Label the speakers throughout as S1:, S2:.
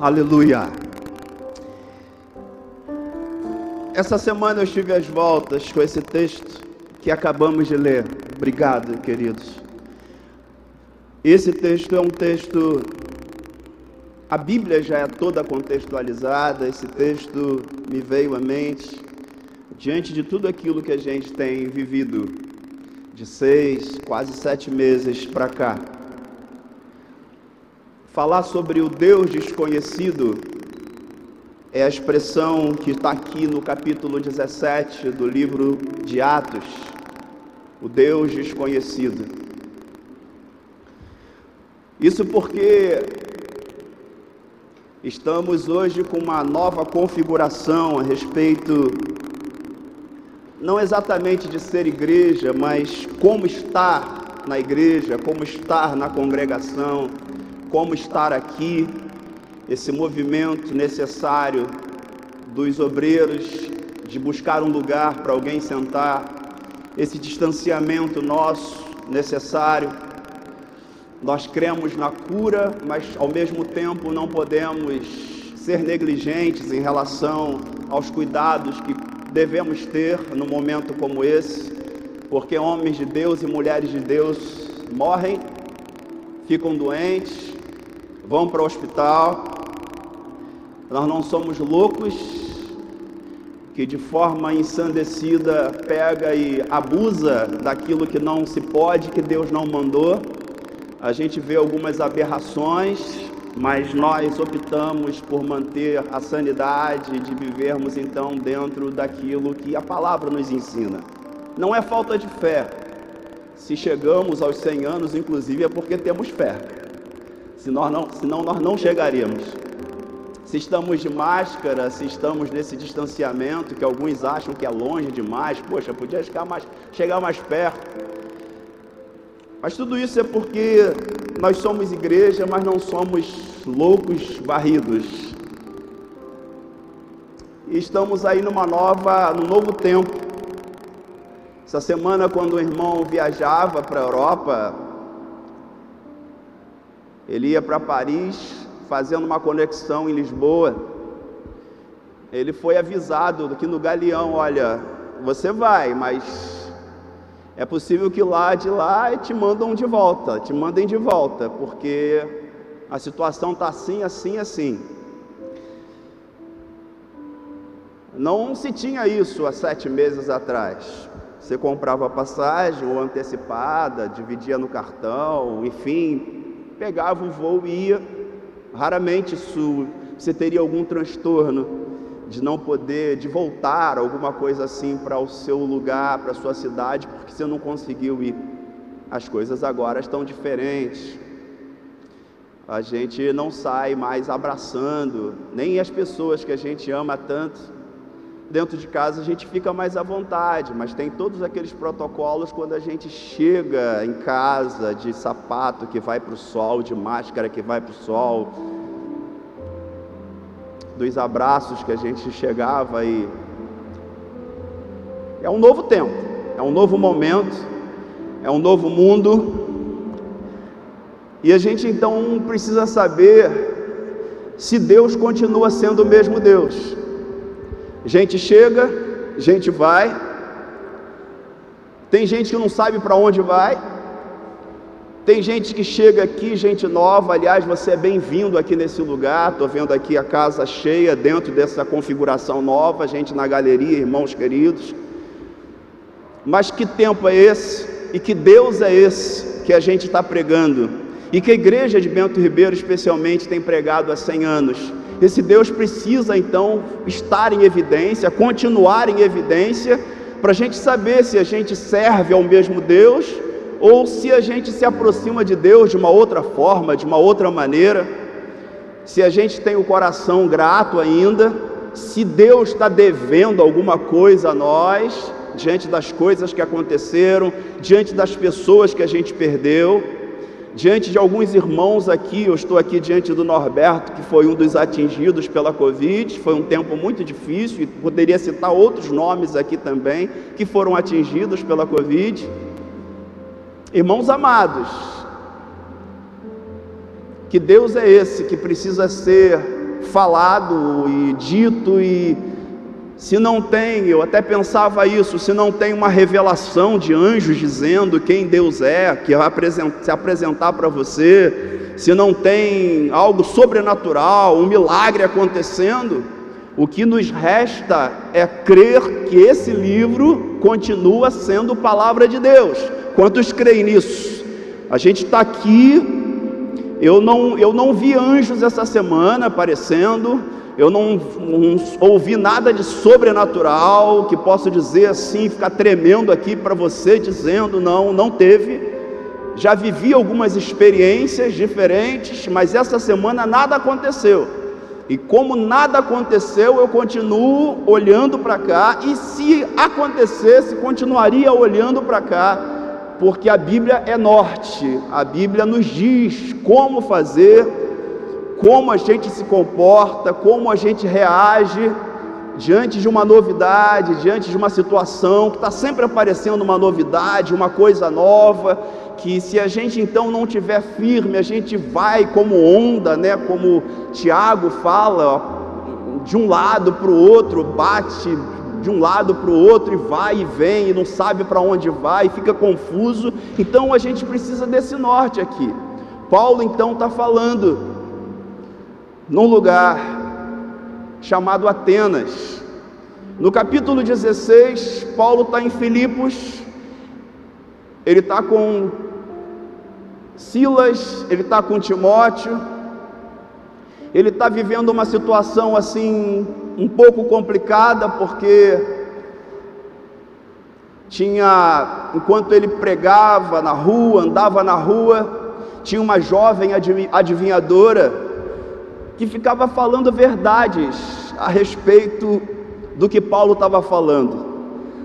S1: Aleluia. Essa semana eu estive às voltas com esse texto que acabamos de ler. Obrigado, queridos. Esse texto é um texto. A Bíblia já é toda contextualizada, esse texto me veio à mente diante de tudo aquilo que a gente tem vivido de seis, quase sete meses para cá. Falar sobre o Deus desconhecido é a expressão que está aqui no capítulo 17 do livro de Atos, o Deus desconhecido. Isso porque estamos hoje com uma nova configuração a respeito, não exatamente de ser igreja, mas como estar na igreja, como estar na congregação, como estar aqui esse movimento necessário dos obreiros de buscar um lugar para alguém sentar, esse distanciamento nosso necessário. Nós cremos na cura, mas ao mesmo tempo não podemos ser negligentes em relação aos cuidados que devemos ter num momento como esse, porque homens de Deus e mulheres de Deus morrem, ficam doentes, vão para o hospital, nós não somos loucos que de forma ensandecida pega e abusa daquilo que não se pode, que Deus não mandou. A gente vê algumas aberrações, mas nós optamos por manter a sanidade de vivermos então dentro daquilo que a palavra nos ensina. Não é falta de fé. Se chegamos aos 100 anos, inclusive, é porque temos fé. Senão, não, senão nós não chegaríamos se estamos de máscara, se estamos nesse distanciamento que alguns acham que é longe demais, poxa, podia chegar mais, chegar mais perto. Mas tudo isso é porque nós somos igreja, mas não somos loucos varridos. E estamos aí numa nova, num novo tempo. Essa semana, quando o irmão viajava para a Europa, ele ia para Paris, fazendo uma conexão em Lisboa, ele foi avisado aqui no Galeão, olha, você vai, mas é possível que lá de lá te mandam de volta, te mandem de volta, porque a situação está assim, assim, assim. Não se tinha isso há sete meses atrás. Você comprava passagem ou antecipada, dividia no cartão, enfim, pegava o voo e ia Raramente isso, você teria algum transtorno de não poder, de voltar, alguma coisa assim para o seu lugar, para a sua cidade, porque você não conseguiu ir. As coisas agora estão diferentes. A gente não sai mais abraçando, nem as pessoas que a gente ama tanto. Dentro de casa a gente fica mais à vontade, mas tem todos aqueles protocolos quando a gente chega em casa de sapato que vai para o sol, de máscara que vai para o sol, dos abraços que a gente chegava e é um novo tempo, é um novo momento, é um novo mundo. E a gente então precisa saber se Deus continua sendo o mesmo Deus. Gente chega, gente vai. Tem gente que não sabe para onde vai. Tem gente que chega aqui, gente nova. Aliás, você é bem-vindo aqui nesse lugar. Estou vendo aqui a casa cheia dentro dessa configuração nova, gente na galeria, irmãos queridos. Mas que tempo é esse? E que Deus é esse que a gente está pregando? E que a igreja de Bento Ribeiro, especialmente, tem pregado há 100 anos? Esse Deus precisa então estar em evidência, continuar em evidência, para a gente saber se a gente serve ao mesmo Deus ou se a gente se aproxima de Deus de uma outra forma, de uma outra maneira, se a gente tem o coração grato ainda, se Deus está devendo alguma coisa a nós, diante das coisas que aconteceram, diante das pessoas que a gente perdeu, diante de alguns irmãos aqui, eu estou aqui diante do Norberto, que foi um dos atingidos pela Covid, foi um tempo muito difícil, e poderia citar outros nomes aqui também, que foram atingidos pela Covid. Irmãos amados, que Deus é esse que precisa ser falado e dito e se não tem, eu até pensava isso, se não tem uma revelação de anjos dizendo quem Deus é, que vai se apresentar para você, se não tem algo sobrenatural, um milagre acontecendo, o que nos resta é crer que esse livro continua sendo palavra de Deus. Quantos creem nisso? A gente está aqui. Eu não, eu não vi anjos essa semana aparecendo, eu não, não, ouvi nada de sobrenatural que posso dizer assim, ficar tremendo aqui para você dizendo, não, não teve. Já vivi algumas experiências diferentes, mas essa semana nada aconteceu. E como nada aconteceu, eu continuo olhando para cá, e se acontecesse, continuaria olhando para cá, porque a Bíblia é norte, a Bíblia nos diz como fazer como a gente se comporta, como a gente reage diante de uma novidade, diante de uma situação que está sempre aparecendo uma novidade, uma coisa nova, que se a gente então não tiver firme, a gente vai como onda, né? Como Tiago fala, de um lado para o outro, bate de um lado para o outro e vai e vem e não sabe para onde vai, e fica confuso. Então a gente precisa desse norte aqui. Paulo então está falando num lugar chamado Atenas. No capítulo 16, Paulo está em Filipos, ele está com Silas, ele está com Timóteo, ele está vivendo uma situação assim um pouco complicada, porque tinha, enquanto ele pregava na rua, andava na rua, tinha uma jovem adivinhadora que ficava falando verdades a respeito do que Paulo estava falando.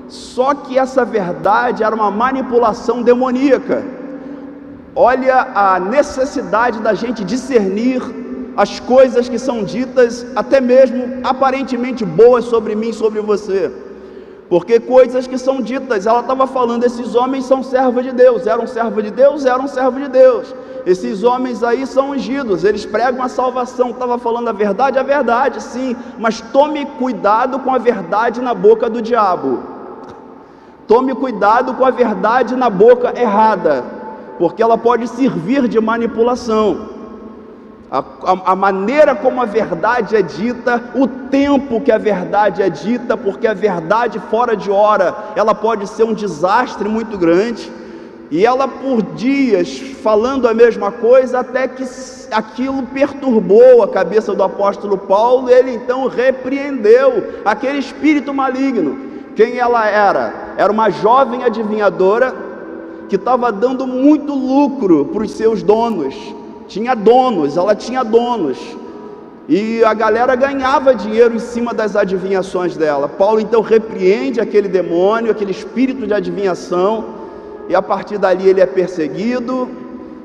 S1: Só que essa verdade era uma manipulação demoníaca. Olha a necessidade da gente discernir as coisas que são ditas, até mesmo aparentemente boas sobre mim, sobre você. Porque coisas que são ditas, ela estava falando, esses homens são servos de Deus, eram servos de Deus, eram servos de Deus. Esses homens aí são ungidos, eles pregam a salvação. Estava falando a verdade, a verdade, sim, mas tome cuidado com a verdade na boca do diabo. Tome cuidado com a verdade na boca errada, porque ela pode servir de manipulação. A, a, a, maneira como a verdade é dita, o tempo que a verdade é dita, porque a verdade fora de hora, ela pode ser um desastre muito grande. E ela por dias falando a mesma coisa, até que aquilo perturbou a cabeça do apóstolo Paulo, ele então repreendeu aquele espírito maligno. Quem ela era? Era uma jovem adivinhadora que estava dando muito lucro para os seus donos. Tinha donos, ela tinha donos. E a galera ganhava dinheiro em cima das adivinhações dela. Paulo então repreende aquele demônio, aquele espírito de adivinhação e a partir dali ele é perseguido,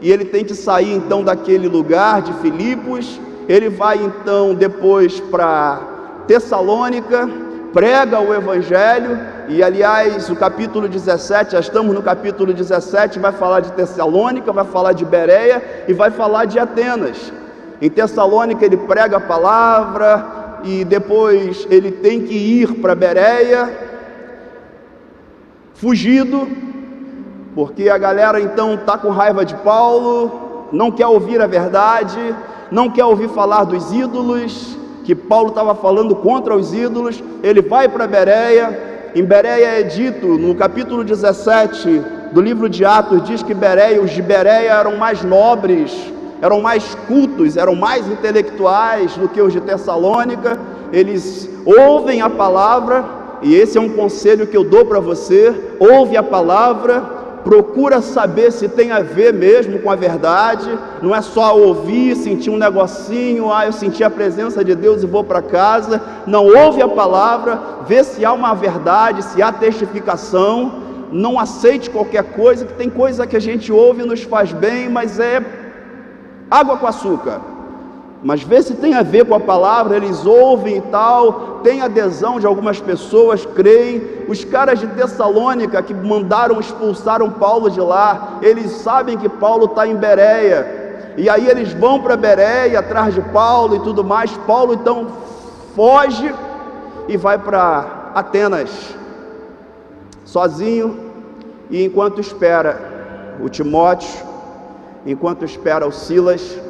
S1: e ele tem que sair então daquele lugar de Filipos, ele vai então depois para Tessalônica, prega o Evangelho, e aliás, o capítulo 17, já estamos no capítulo 17, vai falar de Tessalônica, vai falar de Bereia e vai falar de Atenas. Em Tessalônica ele prega a palavra e depois ele tem que ir para Bereia, fugido, porque a galera então está com raiva de Paulo, não quer ouvir a verdade, não quer ouvir falar dos ídolos, que Paulo estava falando contra os ídolos. Ele vai para Bereia, em Bereia é dito, no capítulo 17 do livro de Atos, diz que Bereia, os de Bereia eram mais nobres, eram mais cultos, eram mais intelectuais do que os de Tessalônica. Eles ouvem a palavra, e esse é um conselho que eu dou para você: ouve a palavra procura saber se tem a ver mesmo com a verdade, não é só ouvir, sentir um negocinho, ah, eu senti a presença de Deus e vou para casa. Não ouve a palavra, vê se há uma verdade, se há testificação. Não aceite qualquer coisa, que tem coisa que a gente ouve e nos faz bem, mas é água com açúcar mas vê se tem a ver com a palavra, eles ouvem e tal, tem adesão de algumas pessoas, creem. Os caras de Tessalônica que mandaram, expulsaram Paulo de lá, eles sabem que Paulo está em Bereia, E aí eles vão para Bereia, atrás de Paulo e tudo mais. Paulo então foge e vai para Atenas, sozinho, e enquanto espera o Timóteo, enquanto espera o Silas,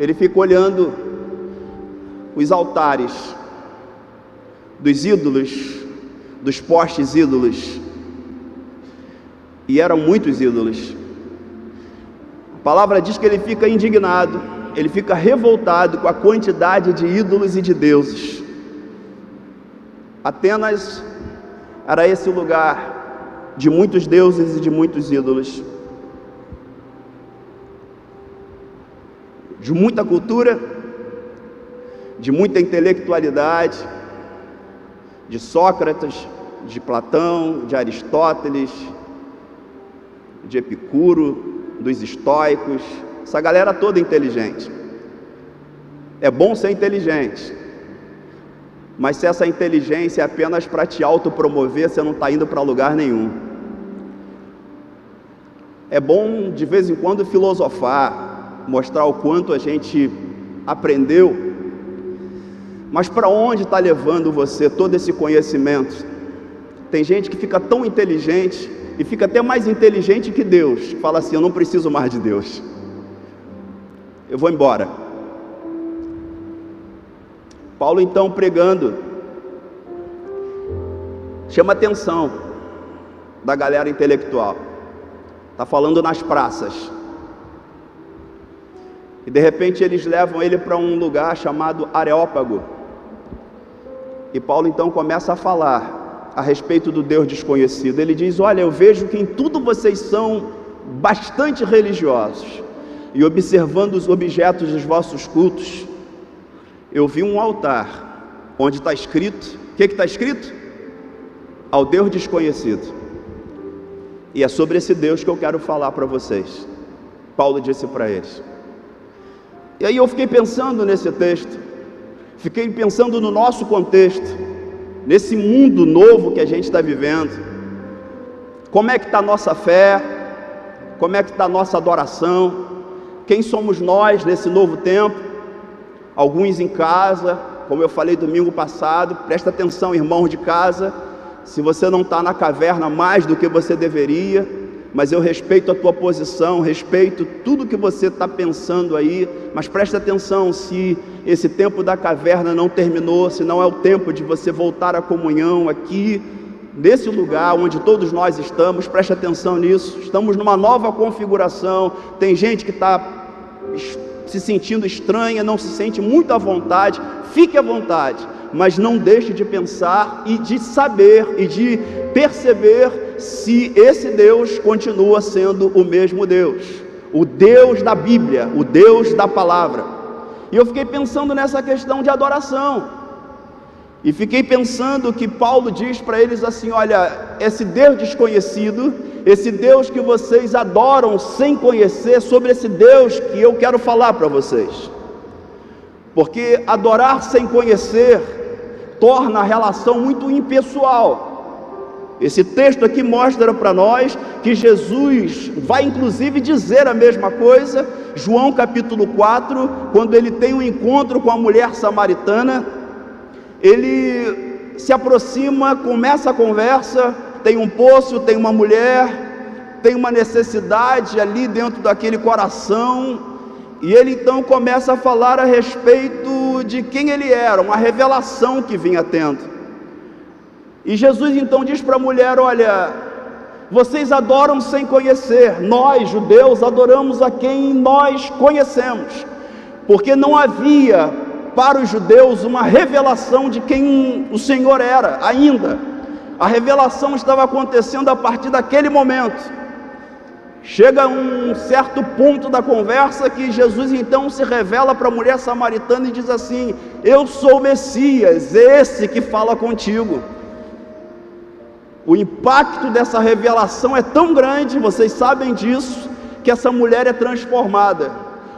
S1: ele fica olhando os altares dos ídolos, dos postes ídolos, e eram muitos ídolos. A palavra diz que ele fica indignado, ele fica revoltado com a quantidade de ídolos e de deuses. Atenas era esse lugar de muitos deuses e de muitos ídolos. De muita cultura, de muita intelectualidade, de Sócrates, de Platão, de Aristóteles, de Epicuro, dos estoicos, essa galera toda inteligente. É bom ser inteligente, mas se essa inteligência é apenas para te autopromover, você não está indo para lugar nenhum. É bom de vez em quando filosofar, mostrar o quanto a gente aprendeu, mas para onde está levando você todo esse conhecimento? Tem gente que fica tão inteligente e fica até mais inteligente que Deus. Fala assim: Eu não preciso mais de Deus. Eu vou embora. Paulo então pregando, chama atenção da galera intelectual. Está falando nas praças. E de repente eles levam ele para um lugar chamado Areópago. E Paulo então começa a falar a respeito do Deus desconhecido. Ele diz: Olha, eu vejo que em tudo vocês são bastante religiosos, e observando os objetos dos vossos cultos, eu vi um altar onde está escrito: o que está escrito? Ao Deus desconhecido. E é sobre esse Deus que eu quero falar para vocês. Paulo disse para eles. E aí eu fiquei pensando nesse texto, fiquei pensando no nosso contexto nesse mundo novo que a gente está vivendo. Como é que está a nossa fé? Como é que está a nossa adoração? Quem somos nós nesse novo tempo? Alguns em casa, como eu falei domingo passado, presta atenção, irmãos de casa, se você não está na caverna mais do que você deveria, mas eu respeito a tua posição, respeito tudo que você está pensando aí, mas presta atenção, se esse tempo da caverna não terminou, se não é o tempo de você voltar à comunhão aqui, nesse lugar onde todos nós estamos, preste atenção nisso, estamos numa nova configuração, tem gente que está se sentindo estranha, não se sente muito à vontade, fique à vontade, mas não deixe de pensar e de saber e de perceber se esse Deus continua sendo o mesmo Deus, o Deus da Bíblia, o Deus da palavra. E eu fiquei pensando nessa questão de adoração. E fiquei pensando que Paulo diz para eles assim: olha, esse Deus desconhecido, esse Deus que vocês adoram sem conhecer, sobre esse Deus que eu quero falar para vocês. Porque adorar sem conhecer torna a relação muito impessoal. Esse texto aqui mostra para nós que Jesus vai inclusive dizer a mesma coisa, João capítulo 4, quando ele tem um encontro com a mulher samaritana, ele se aproxima, começa a conversa, tem um poço, tem uma mulher, tem uma necessidade ali dentro daquele coração, e ele então começa a falar a respeito de quem ele era, uma revelação que vinha tendo. E Jesus então diz para a mulher: Olha, vocês adoram sem conhecer, nós, judeus, adoramos a quem nós conhecemos, porque não havia para os judeus uma revelação de quem o Senhor era ainda. A revelação estava acontecendo a partir daquele momento. Chega um certo ponto da conversa que Jesus então se revela para a mulher samaritana e diz assim: Eu sou o Messias, esse que fala contigo. O impacto dessa revelação é tão grande, vocês sabem disso, que essa mulher é transformada.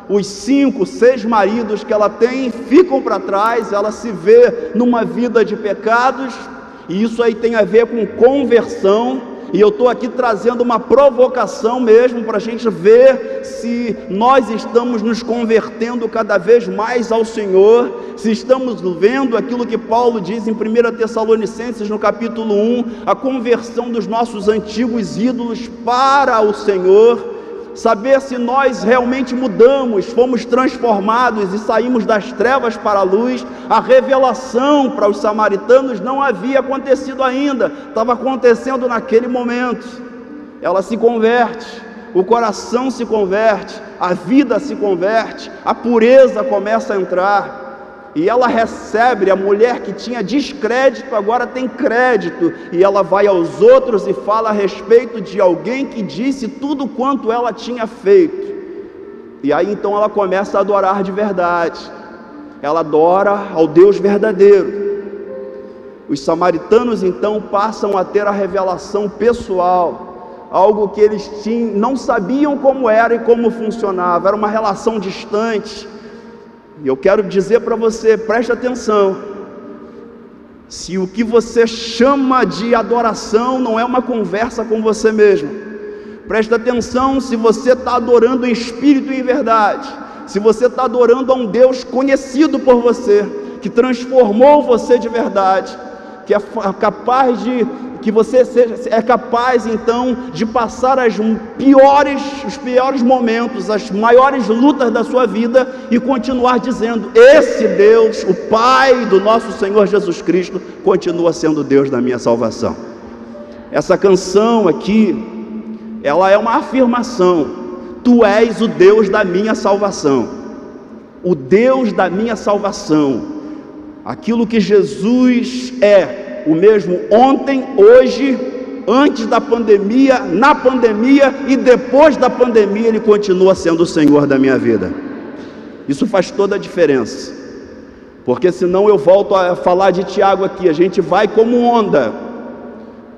S1: Os cinco, seis maridos que ela tem ficam para trás, ela se vê numa vida de pecados, e isso aí tem a ver com conversão, E eu estou aqui trazendo uma provocação mesmo para a gente ver se nós estamos nos convertendo cada vez mais ao Senhor, se estamos vendo aquilo que Paulo diz em 1 Tessalonicenses, no capítulo 1, a conversão dos nossos antigos ídolos para o Senhor saber se nós realmente mudamos, fomos transformados e saímos das trevas para a luz. A revelação para os samaritanos não havia acontecido ainda, estava acontecendo naquele momento. Ela se converte, o coração se converte, a vida se converte, a pureza começa a entrar e ela recebe, a mulher que tinha descrédito agora tem crédito, e ela vai aos outros e fala a respeito de alguém que disse tudo quanto ela tinha feito. E aí então ela começa a adorar de verdade, ela adora ao Deus verdadeiro. Os samaritanos então passam a ter a revelação pessoal, algo que eles tinham, não sabiam como era e como funcionava, era uma relação distante e eu quero dizer para você, preste atenção. Se o que você chama de adoração não é uma conversa com você mesmo, preste atenção se você está adorando em espírito e em verdade, se você está adorando a um Deus conhecido por você, que transformou você de verdade, que é capaz de que você seja, é capaz então de passar as piores, os piores momentos, as maiores lutas da sua vida e continuar dizendo: esse Deus, o Pai do nosso Senhor Jesus Cristo, continua sendo Deus da minha salvação. Essa canção aqui, ela é uma afirmação. Tu és o Deus da minha salvação. O Deus da minha salvação. Aquilo que Jesus é, o mesmo ontem, hoje, antes da pandemia, na pandemia e depois da pandemia, Ele continua sendo o Senhor da minha vida. Isso faz toda a diferença, porque senão eu volto a falar de Tiago aqui, a gente vai como onda.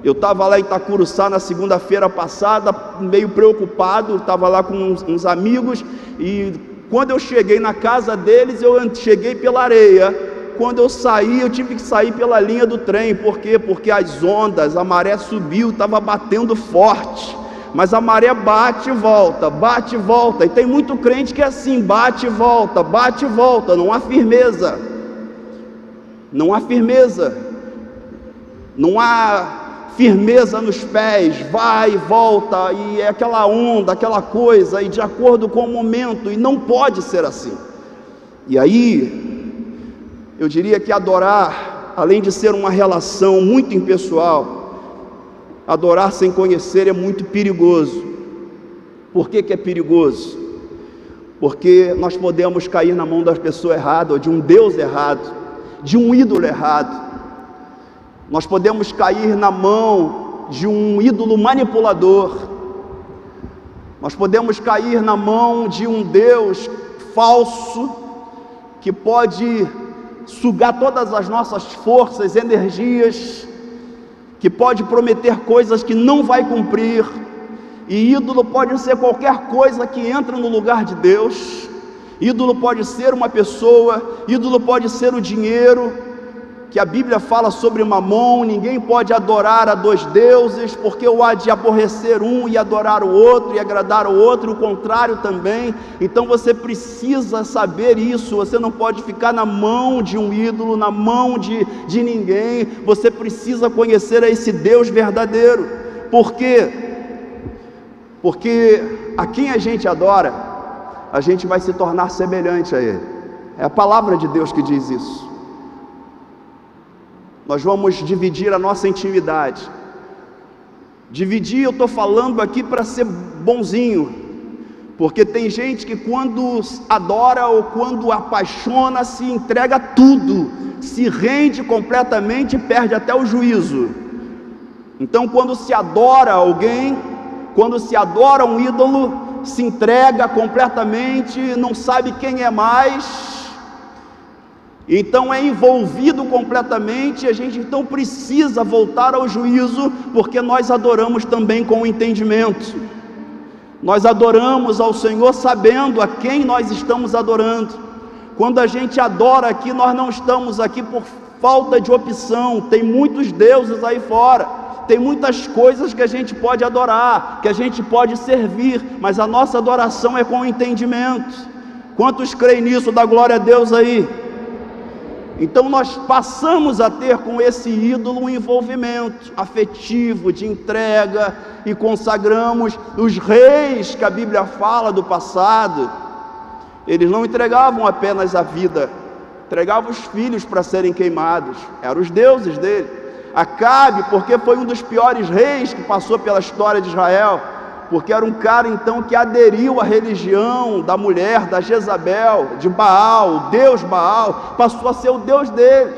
S1: Eu estava lá em Itacuruçá na segunda-feira passada, meio preocupado, estava lá com uns, uns amigos e quando eu cheguei na casa deles, eu cheguei pela areia quando eu saí, eu tive que sair pela linha do trem, por quê? Porque as ondas, a maré subiu, estava batendo forte. Mas a maré bate e volta, bate e volta. E tem muito crente que é assim, bate e volta, bate e volta, não há firmeza. Não há firmeza. Não há firmeza nos pés, vai e volta, e é aquela onda, aquela coisa, e de acordo com o momento, e não pode ser assim. E aí, eu diria que adorar, além de ser uma relação muito impessoal, adorar sem conhecer é muito perigoso. Por que, que é perigoso? Porque nós podemos cair na mão da pessoa errada, ou de um Deus errado, de um ídolo errado. Nós podemos cair na mão de um ídolo manipulador. Nós podemos cair na mão de um Deus falso que pode sugar todas as nossas forças, energias, que pode prometer coisas que não vai cumprir, e ídolo pode ser qualquer coisa que entra no lugar de Deus, ídolo pode ser uma pessoa, ídolo pode ser o dinheiro, que a Bíblia fala sobre Mamon, ninguém pode adorar a dois deuses, porque o há de aborrecer um e adorar o outro e agradar o outro, o contrário também. Então você precisa saber isso, você não pode ficar na mão de um ídolo, na mão de, de ninguém, você precisa conhecer a esse Deus verdadeiro. Por quê? Porque a quem a gente adora, a gente vai se tornar semelhante a Ele. É a palavra de Deus que diz isso. Nós vamos dividir a nossa intimidade. Dividir, eu estou falando aqui para ser bonzinho, porque tem gente que quando adora ou quando apaixona, se entrega tudo, se rende completamente e perde até o juízo. Então, quando se adora alguém, quando se adora um ídolo, se entrega completamente, não sabe quem é mais, então é envolvido completamente, a gente então precisa voltar ao juízo, porque nós adoramos também com o entendimento. Nós adoramos ao Senhor sabendo a quem nós estamos adorando. Quando a gente adora aqui, nós não estamos aqui por falta de opção, tem muitos deuses aí fora. Tem muitas coisas que a gente pode adorar, que a gente pode servir, mas a nossa adoração é com entendimento. Quantos creem nisso? Dá glória a Deus aí. Então nós passamos a ter com esse ídolo um envolvimento afetivo, de entrega, e consagramos os reis que a Bíblia fala do passado. Eles não entregavam apenas a vida, entregavam os filhos para serem queimados, eram os deuses dele. Acabe, porque foi um dos piores reis que passou pela história de Israel, porque era um cara então que aderiu à religião da mulher, da Jezabel, de Baal, o Deus Baal, passou a ser o Deus deles.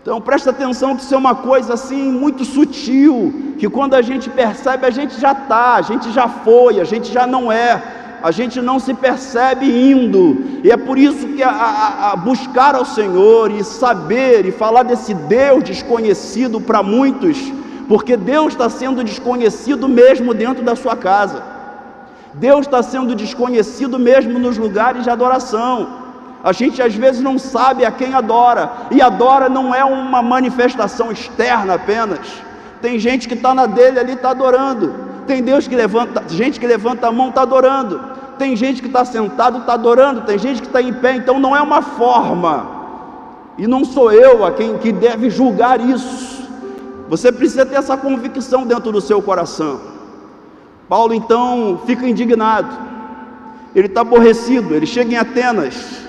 S1: Então presta atenção que isso é uma coisa assim muito sutil, que quando a gente percebe, a gente já está, a gente já foi, a gente já não é, a gente não se percebe indo, e é por isso que a, a, a buscar ao Senhor e saber e falar desse Deus desconhecido para muitos, porque Deus está sendo desconhecido mesmo dentro da sua casa, Deus está sendo desconhecido mesmo nos lugares de adoração. A gente às vezes não sabe a quem adora, e adora não é uma manifestação externa apenas. Tem gente que está na dele ali, está adorando. Tem Deus que levanta, gente que levanta a mão, está adorando. Tem gente que está sentado, está adorando. Tem gente que está em pé, então não é uma forma. E não sou eu a quem que deve julgar isso. Você precisa ter essa convicção dentro do seu coração. Paulo então fica indignado. Ele está aborrecido. Ele chega em Atenas.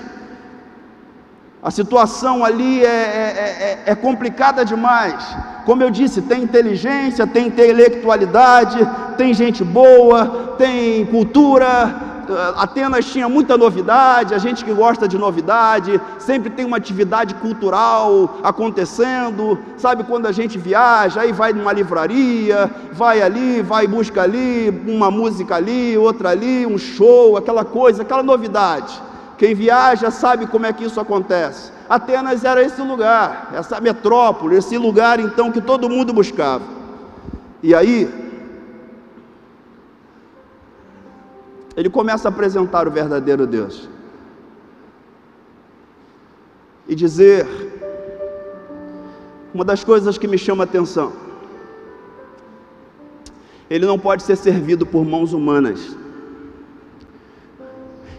S1: A situação ali é, é, é, é, complicada demais. Como eu disse, tem inteligência, tem intelectualidade, tem gente boa, tem cultura. Atenas tinha muita novidade, a gente que gosta de novidade, sempre tem uma atividade cultural acontecendo. Sabe quando a gente viaja, aí vai numa livraria, vai ali, vai busca ali, uma música ali, outra ali, um show, aquela coisa, aquela novidade. Quem viaja sabe como é que isso acontece. Atenas era esse lugar, essa metrópole, esse lugar então que todo mundo buscava. E aí, ele começa a apresentar o verdadeiro Deus e dizer uma das coisas que me chama a atenção. Ele não pode ser servido por mãos humanas.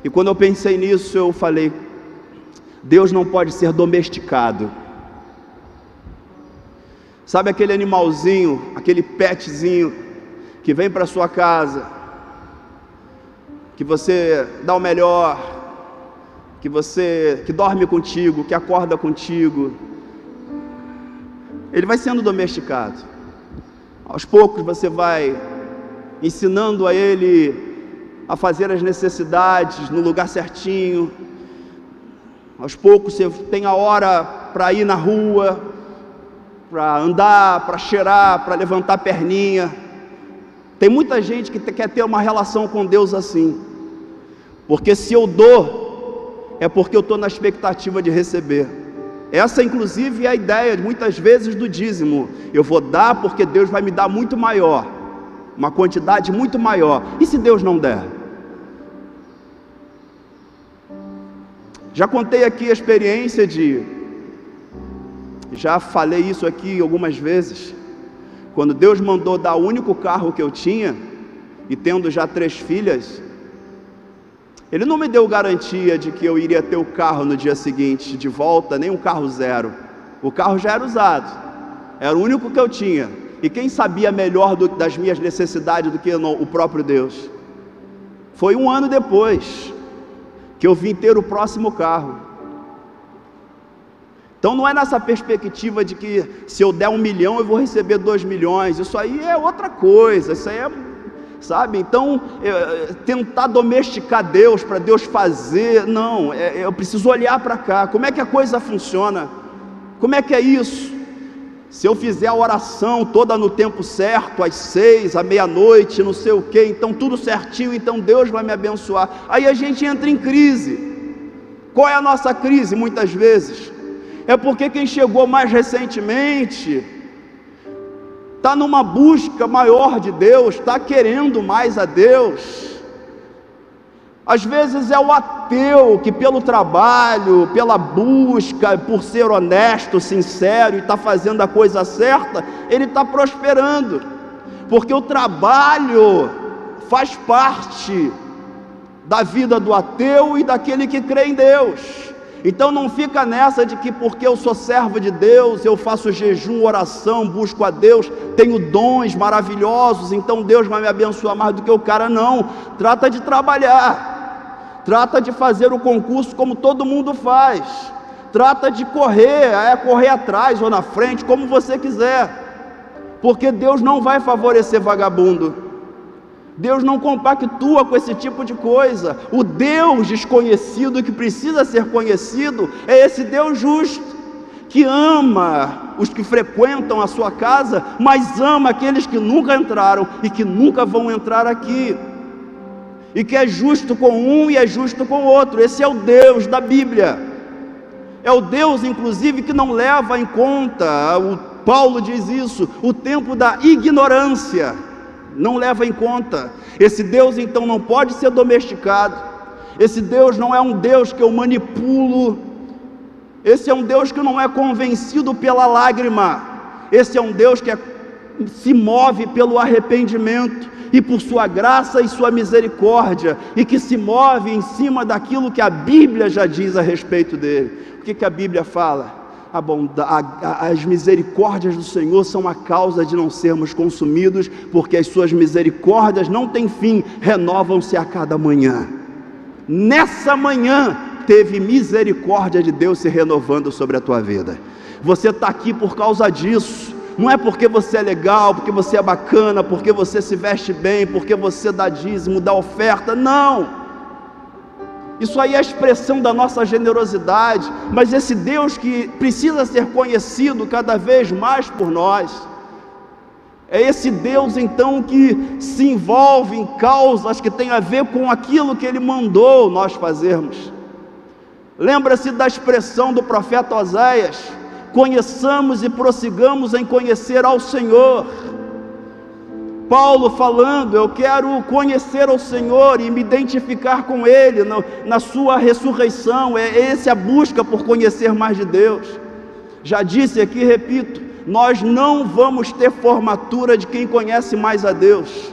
S1: E quando eu pensei nisso, eu falei: Deus não pode ser domesticado. Sabe aquele animalzinho, aquele petzinho que vem para sua casa, que você dá o melhor, que você que dorme contigo, que acorda contigo. Ele vai sendo domesticado. Aos poucos você vai ensinando a ele a fazer as necessidades no lugar certinho. Aos poucos você tem a hora para ir na rua, para andar, para cheirar, para levantar perninha. Tem muita gente que quer ter uma relação com Deus assim, porque se eu dou, é porque eu estou na expectativa de receber. Essa, inclusive, é a ideia, muitas vezes, do dízimo. Eu vou dar porque Deus vai me dar muito maior, uma quantidade muito maior. E se Deus não der? Já contei aqui a experiência de, já falei isso aqui algumas vezes, quando Deus mandou dar o único carro que eu tinha, e tendo já três filhas, Ele não me deu garantia de que eu iria ter o carro no dia seguinte de volta, nem um carro zero. O carro já era usado, era o único que eu tinha. E quem sabia melhor do, das minhas necessidades do que o próprio Deus? Foi um ano depois que eu vim ter o próximo carro. Então não é nessa perspectiva de que se eu der um milhão eu vou receber dois milhões. Isso aí é outra coisa. Isso aí é, sabe? Então é, tentar domesticar Deus para Deus fazer, não. É, eu preciso olhar para cá. Como é que a coisa funciona? Como é que é isso? Se eu fizer a oração toda no tempo certo, às seis, à meia-noite, não sei o que, então tudo certinho, então Deus vai me abençoar. Aí a gente entra em crise. Qual é a nossa crise muitas vezes? É porque quem chegou mais recentemente está numa busca maior de Deus, está querendo mais a Deus, Às vezes é o ateu que, pelo trabalho, pela busca, por ser honesto, sincero e está fazendo a coisa certa, ele está prosperando, porque o trabalho faz parte da vida do ateu e daquele que crê em Deus. Então não fica nessa de que porque eu sou servo de Deus, eu faço jejum, oração, busco a Deus, tenho dons maravilhosos, então Deus vai me abençoar mais do que o cara não. Trata de trabalhar. Trata de fazer o concurso como todo mundo faz. Trata de correr, é correr atrás ou na frente, como você quiser. Porque Deus não vai favorecer vagabundo. Deus não compactua com esse tipo de coisa. O Deus desconhecido que precisa ser conhecido é esse Deus justo, que ama os que frequentam a sua casa, mas ama aqueles que nunca entraram e que nunca vão entrar aqui. E que é justo com um e é justo com o outro. Esse é o Deus da Bíblia. É o Deus, inclusive, que não leva em conta, o Paulo diz isso, o tempo da ignorância não leva em conta. Esse Deus então não pode ser domesticado. Esse Deus não é um Deus que eu manipulo. Esse é um Deus que não é convencido pela lágrima. Esse é um Deus que é, se move pelo arrependimento e por sua graça e sua misericórdia, e que se move em cima daquilo que a Bíblia já diz a respeito dele. O que, que a Bíblia fala? A bondade, as misericórdias do Senhor são a causa de não sermos consumidos, porque as suas misericórdias não têm fim, renovam-se a cada manhã. Nessa manhã teve misericórdia de Deus se renovando sobre a tua vida. Você está aqui por causa disso. Não é porque você é legal, porque você é bacana, porque você se veste bem, porque você dá dízimo, dá oferta. Não isso aí é a expressão da nossa generosidade, mas esse Deus que precisa ser conhecido cada vez mais por nós. É esse Deus então que se envolve em causas que têm a ver com aquilo que Ele mandou nós fazermos. Lembra-se da expressão do profeta Oséias: conheçamos e prossigamos em conhecer ao Senhor. Paulo falando: Eu quero conhecer o Senhor e me identificar com Ele na, na Sua ressurreição. É essa a busca por conhecer mais de Deus. Já disse aqui, repito: nós não vamos ter formatura de quem conhece mais a Deus.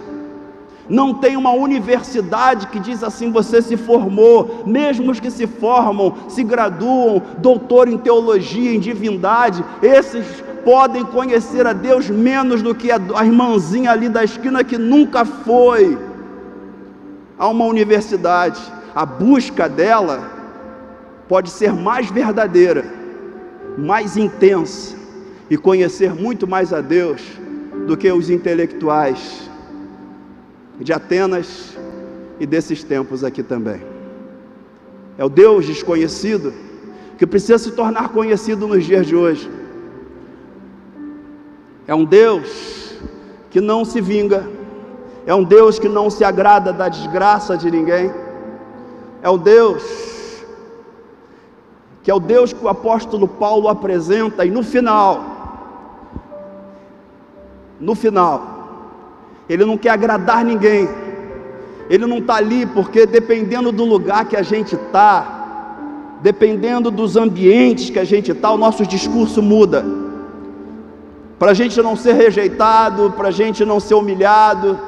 S1: Não tem uma universidade que diz assim: você se formou, mesmo os que se formam, se graduam, doutor em teologia, em divindade, esses podem conhecer a Deus menos do que a, irmãzinha ali da esquina que nunca foi. A uma universidade. A busca dela pode ser mais verdadeira, mais intensa e conhecer muito mais a Deus do que os intelectuais de Atenas e desses tempos aqui também. É o Deus desconhecido que precisa se tornar conhecido nos dias de hoje. É um Deus que não se vinga, é um Deus que não se agrada da desgraça de ninguém, é o Deus que é o Deus que o apóstolo Paulo apresenta, e no final, no final, ele não quer agradar ninguém, ele não está ali porque dependendo do lugar que a gente está, dependendo dos ambientes que a gente está, o nosso discurso muda. Para a gente não ser rejeitado, para a gente não ser humilhado,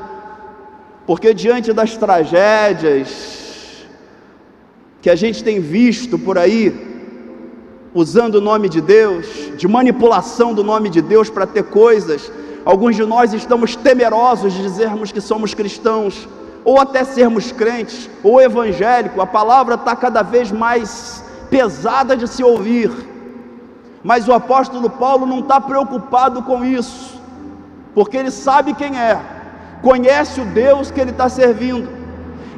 S1: porque diante das tragédias que a gente tem visto por aí, usando o nome de Deus, de manipulação do nome de Deus para ter coisas, alguns de nós estamos temerosos de dizermos que somos cristãos, ou até sermos crentes, ou evangélico, a palavra está cada vez mais pesada de se ouvir. Mas o apóstolo Paulo não está preocupado com isso, porque ele sabe quem é, conhece o Deus que ele está servindo,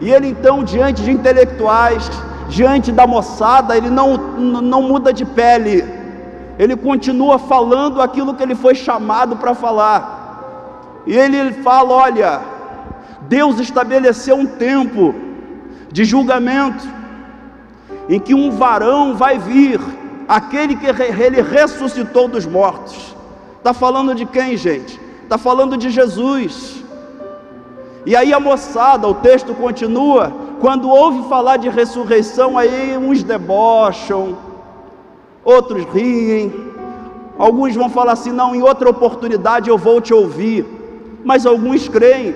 S1: e ele então, diante de intelectuais, diante da moçada, ele não, não muda de pele, ele continua falando aquilo que ele foi chamado para falar, e ele fala: olha, Deus estabeleceu um tempo de julgamento, em que um varão vai vir aquele que ele ressuscitou dos mortos. Está falando de quem, gente? Está falando de Jesus. E aí a moçada, o texto continua, quando ouve falar de ressurreição, aí uns debocham, outros riem, alguns vão falar assim: não, em outra oportunidade eu vou te ouvir, mas alguns creem,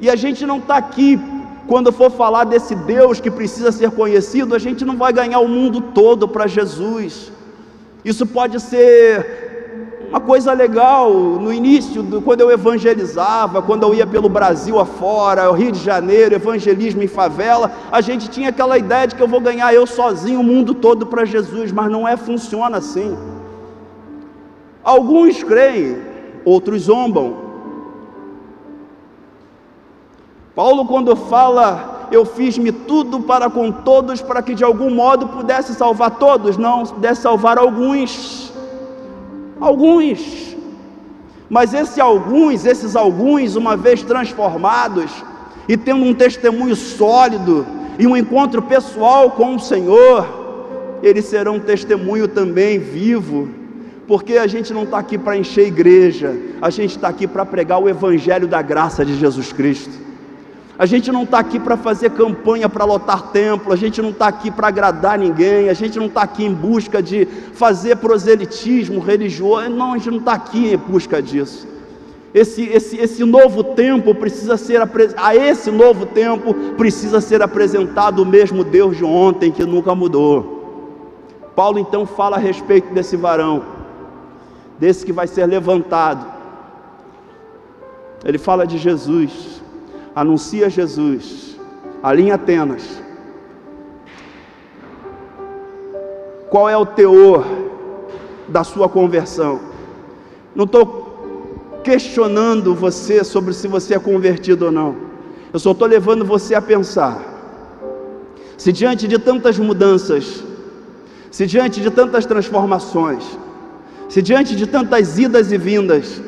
S1: e a gente não está aqui. Quando for falar desse Deus que precisa ser conhecido, a gente não vai ganhar o mundo todo para Jesus. Isso pode ser uma coisa legal, no início, quando eu evangelizava, quando eu ia pelo Brasil afora, Rio de Janeiro, evangelismo em favela, a gente tinha aquela ideia de que eu vou ganhar eu sozinho o mundo todo para Jesus, mas não é, funciona assim. Alguns creem, outros zombam. Paulo, quando fala, eu fiz-me tudo para com todos, para que de algum modo pudesse salvar todos, não pudesse salvar alguns. Alguns. Mas esse alguns, esses alguns, uma vez transformados e tendo um testemunho sólido e um encontro pessoal com o Senhor, eles serão um testemunho também vivo, porque a gente não está aqui para encher igreja, a gente está aqui para pregar o Evangelho da graça de Jesus Cristo. A gente não está aqui para fazer campanha para lotar templo, a gente não está aqui para agradar ninguém, a gente não está aqui em busca de fazer proselitismo religioso, não, a gente não está aqui em busca disso. Esse, esse, esse novo tempo precisa ser a esse novo tempo precisa ser apresentado o mesmo Deus de ontem que nunca mudou. Paulo então fala a respeito desse varão, desse que vai ser levantado. Ele fala de Jesus anuncia Jesus ali em Atenas. Qual é o teor da sua conversão? Não estou questionando você sobre se você é convertido ou não. Eu só estou levando você a pensar. Se diante de tantas mudanças, se diante de tantas transformações, se diante de tantas idas e vindas,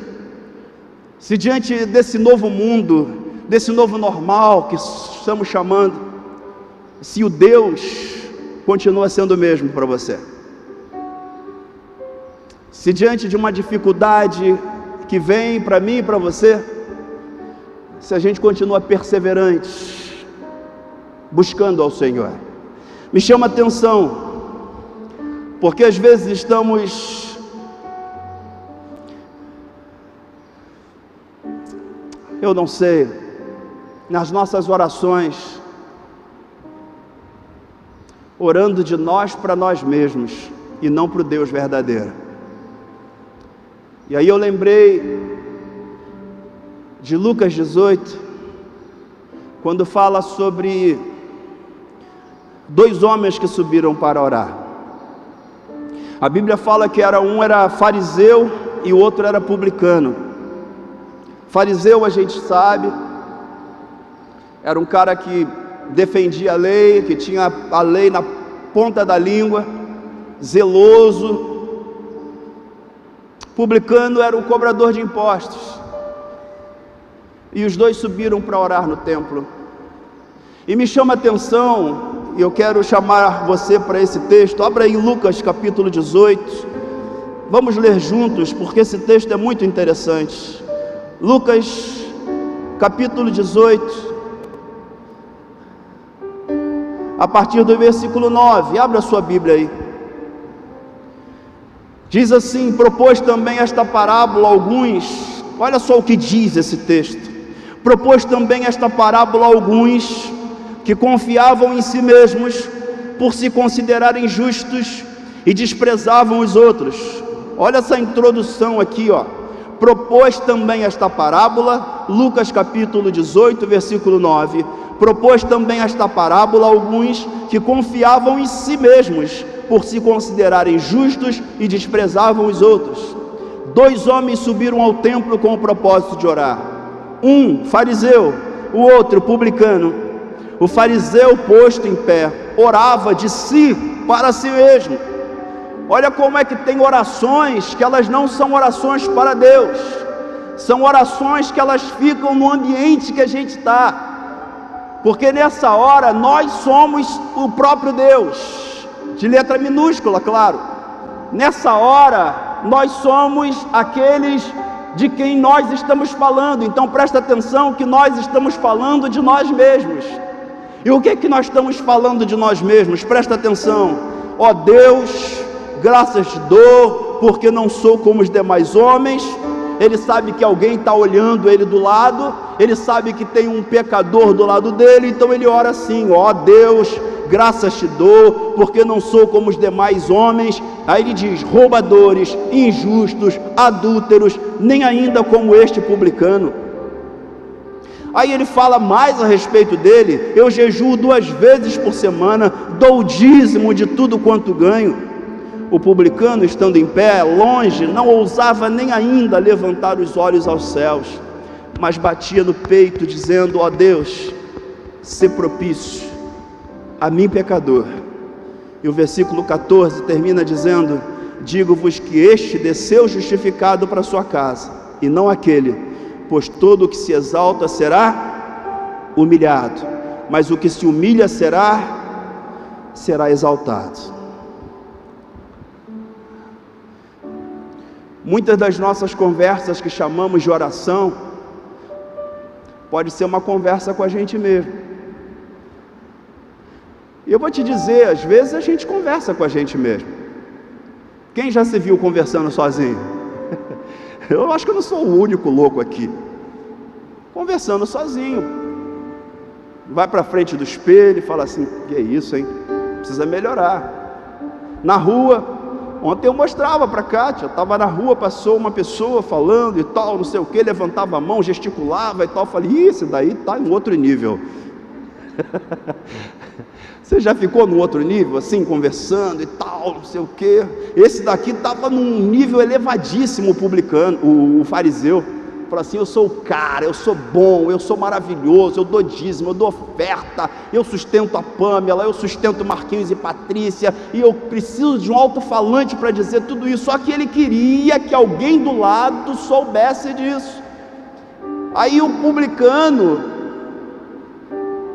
S1: se diante desse novo mundo, desse novo normal que estamos chamando, se o Deus continua sendo o mesmo para você. Se diante de uma dificuldade que vem para mim e para você, se a gente continua perseverante, buscando ao Senhor. Me chama atenção, porque às vezes estamos eu não sei, nas nossas orações, orando de nós para nós mesmos e não para o Deus verdadeiro. E aí eu lembrei de Lucas 18, quando fala sobre dois homens que subiram para orar. A Bíblia fala que era um era fariseu e o outro era publicano. Fariseu a gente sabe, era um cara que defendia a lei, que tinha a lei na ponta da língua, zeloso. Publicano era um cobrador de impostos. E os dois subiram para orar no templo. E me chama a atenção, e eu quero chamar você para esse texto. Abra aí Lucas capítulo 18. Vamos ler juntos, porque esse texto é muito interessante. Lucas capítulo 18 a partir do versículo 9. Abra sua Bíblia aí. Diz assim: propôs também esta parábola a alguns. Olha só o que diz esse texto. Propôs também esta parábola a alguns que confiavam em si mesmos por se considerarem justos e desprezavam os outros. Olha essa introdução aqui, ó. Propôs também esta parábola, Lucas capítulo 18, versículo 9 propôs também esta parábola alguns que confiavam em si mesmos por se considerarem justos e desprezavam os outros. Dois homens subiram ao templo com o propósito de orar. Um, fariseu, o outro, publicano. O fariseu, posto em pé, orava de si para si mesmo. Olha como é que tem orações que elas não são orações para Deus, são orações que elas ficam no ambiente que a gente está porque nessa hora nós somos o próprio Deus, de letra minúscula, claro. Nessa hora nós somos aqueles de quem nós estamos falando, então presta atenção que nós estamos falando de nós mesmos. E o que é que nós estamos falando de nós mesmos? Presta atenção. Ó Deus, graças te dou, porque não sou como os demais homens. Ele sabe que alguém está olhando ele do lado, ele sabe que tem um pecador do lado dele, então ele ora assim: ó oh Deus, graças te dou, porque não sou como os demais homens. Aí ele diz: roubadores, injustos, adúlteros, nem ainda como este publicano. Aí ele fala mais a respeito dele: eu jejuo duas vezes por semana, dou o dízimo de tudo quanto ganho. O publicano, estando em pé, longe, não ousava nem ainda levantar os olhos aos céus, mas batia no peito, dizendo: Ó oh Deus, se propício a mim, pecador. E o versículo 14 termina dizendo: Digo-vos que este desceu justificado para sua casa, e não aquele, pois todo o que se exalta será humilhado, mas o que se humilha será será exaltado. Muitas das nossas conversas que chamamos de oração pode ser uma conversa com a gente mesmo. E eu vou te dizer, às vezes a gente conversa com a gente mesmo. Quem já se viu conversando sozinho? Eu acho que eu não sou o único louco aqui. Conversando sozinho. Vai para frente do espelho e fala assim: "Que é isso, hein? Precisa melhorar". Na rua, Ontem eu mostrava para a Kátia, estava na rua, passou uma pessoa falando e tal, não sei o que, levantava a mão, gesticulava e tal. Falei, isso daí está em outro nível. Você já ficou no outro nível, assim, conversando e tal, não sei o que. Esse daqui estava num nível elevadíssimo, publicano, o, o fariseu. Fala assim: eu sou o cara, eu sou bom, eu sou maravilhoso, eu dou dízimo, eu dou oferta, eu sustento a Pamela, eu sustento Marquinhos e Patrícia, e eu preciso de um alto-falante para dizer tudo isso. Só que ele queria que alguém do lado soubesse disso. Aí o publicano,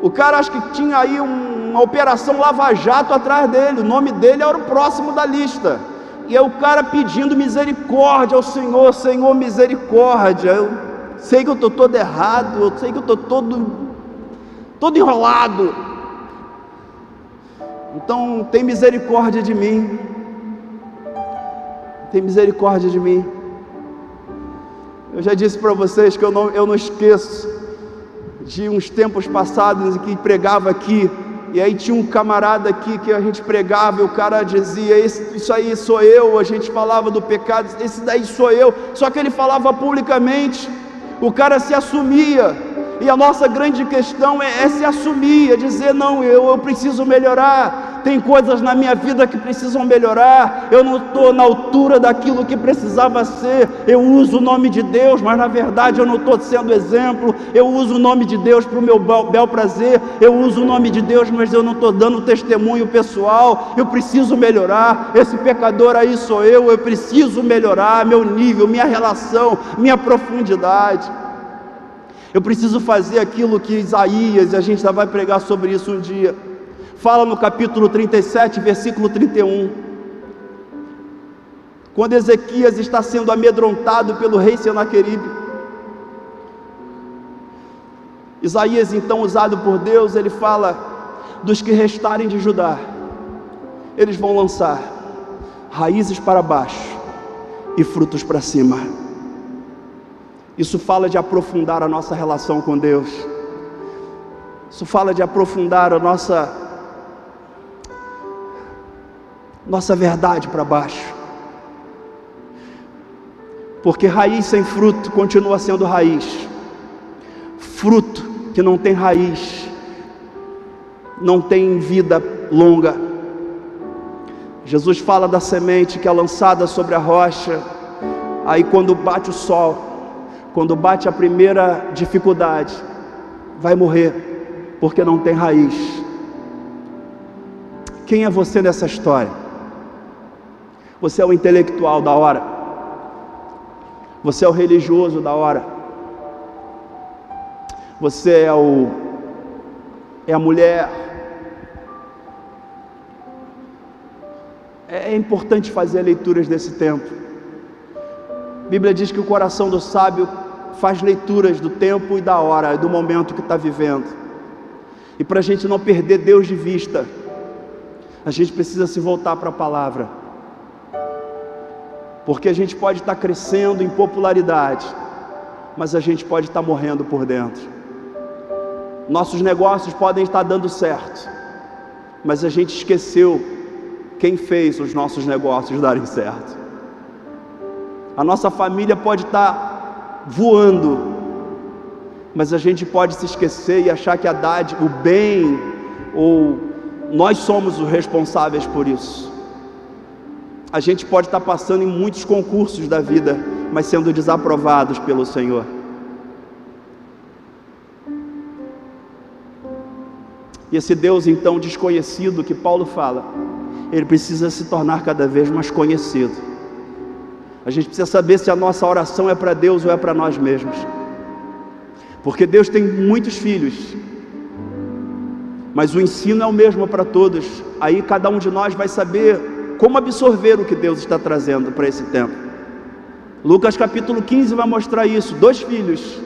S1: o cara acho que tinha aí uma operação lava-jato atrás dele, o nome dele era o próximo da lista e é o cara pedindo misericórdia ao Senhor, Senhor, misericórdia. Eu sei que eu estou todo errado, eu sei que eu estou todo, todo enrolado. Então tem misericórdia de mim. Tem misericórdia de mim. Eu já disse para vocês que eu não, eu não esqueço de uns tempos passados em que pregava aqui e aí tinha um camarada aqui que a gente pregava e o cara dizia: Isso aí sou eu. A gente falava do pecado, esse daí sou eu. Só que ele falava publicamente, o cara se assumia. E a nossa grande questão é, é se assumir, é dizer: Não, eu, eu preciso melhorar tem coisas na minha vida que precisam melhorar, eu não estou na altura daquilo que precisava ser, eu uso o nome de Deus, mas na verdade eu não estou sendo exemplo, eu uso o nome de Deus para o meu bel prazer, eu uso o nome de Deus, mas eu não estou dando testemunho pessoal, eu preciso melhorar, esse pecador aí sou eu, eu preciso melhorar meu nível, minha relação, minha profundidade. Eu preciso fazer aquilo que Isaías, e a gente já vai pregar sobre isso um dia fala no capítulo 37, versículo 31. Quando Ezequias está sendo amedrontado pelo rei Senaqueribe, Isaías, então usado por Deus, ele fala: dos que restarem de Judá, eles vão lançar raízes para baixo e frutos para cima. Isso fala de aprofundar a nossa relação com Deus. Isso fala de aprofundar a nossa nossa verdade para baixo. Porque raiz sem fruto continua sendo raiz. Fruto que não tem raiz, não tem vida longa. Jesus fala da semente que é lançada sobre a rocha, aí quando bate o sol, quando bate a primeira dificuldade, vai morrer, porque não tem raiz. Quem é você nessa história? Você é o intelectual da hora. Você é o religioso da hora. Você é o é a mulher. É, é importante fazer leituras desse tempo. A Bíblia diz que o coração do sábio faz leituras do tempo e da hora, do momento que está vivendo. E para a gente não perder Deus de vista, a gente precisa se voltar para a palavra. Porque a gente pode estar crescendo em popularidade, mas a gente pode estar morrendo por dentro. Nossos negócios podem estar dando certo, mas a gente esqueceu quem fez os nossos negócios darem certo. A nossa família pode estar voando, mas a gente pode se esquecer e achar que a dádiva, o bem, ou nós somos os responsáveis por isso. A gente pode estar passando em muitos concursos da vida, mas sendo desaprovados pelo Senhor. E esse Deus então desconhecido que Paulo fala, ele precisa se tornar cada vez mais conhecido. A gente precisa saber se a nossa oração é para Deus ou é para nós mesmos. Porque Deus tem muitos filhos, mas o ensino é o mesmo para todos. Aí cada um de nós vai saber como absorver o que Deus está trazendo para esse tempo. Lucas capítulo 15 vai mostrar isso: dois filhos,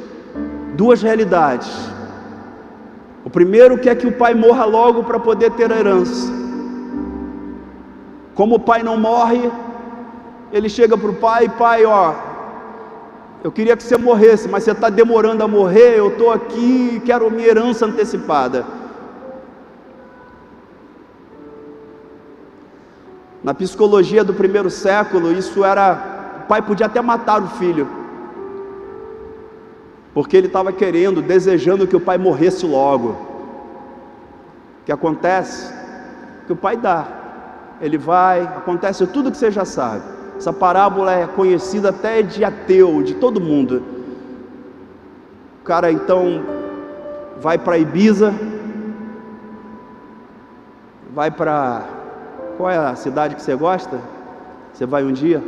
S1: duas realidades. O primeiro quer que o pai morra logo para poder ter a herança. Como o pai não morre, ele chega para o pai: pai, ó, eu queria que você morresse, mas você está demorando a morrer. Eu estou aqui, quero minha herança antecipada. Na psicologia do primeiro século, isso era. O pai podia até matar o filho, porque ele estava querendo, desejando que o pai morresse logo. O que acontece? Que o pai dá, ele vai, acontece tudo que você já sabe. Essa parábola é conhecida até de ateu, de todo mundo. O cara então vai para Ibiza, vai para qual é a cidade que você gosta? Você vai um dia?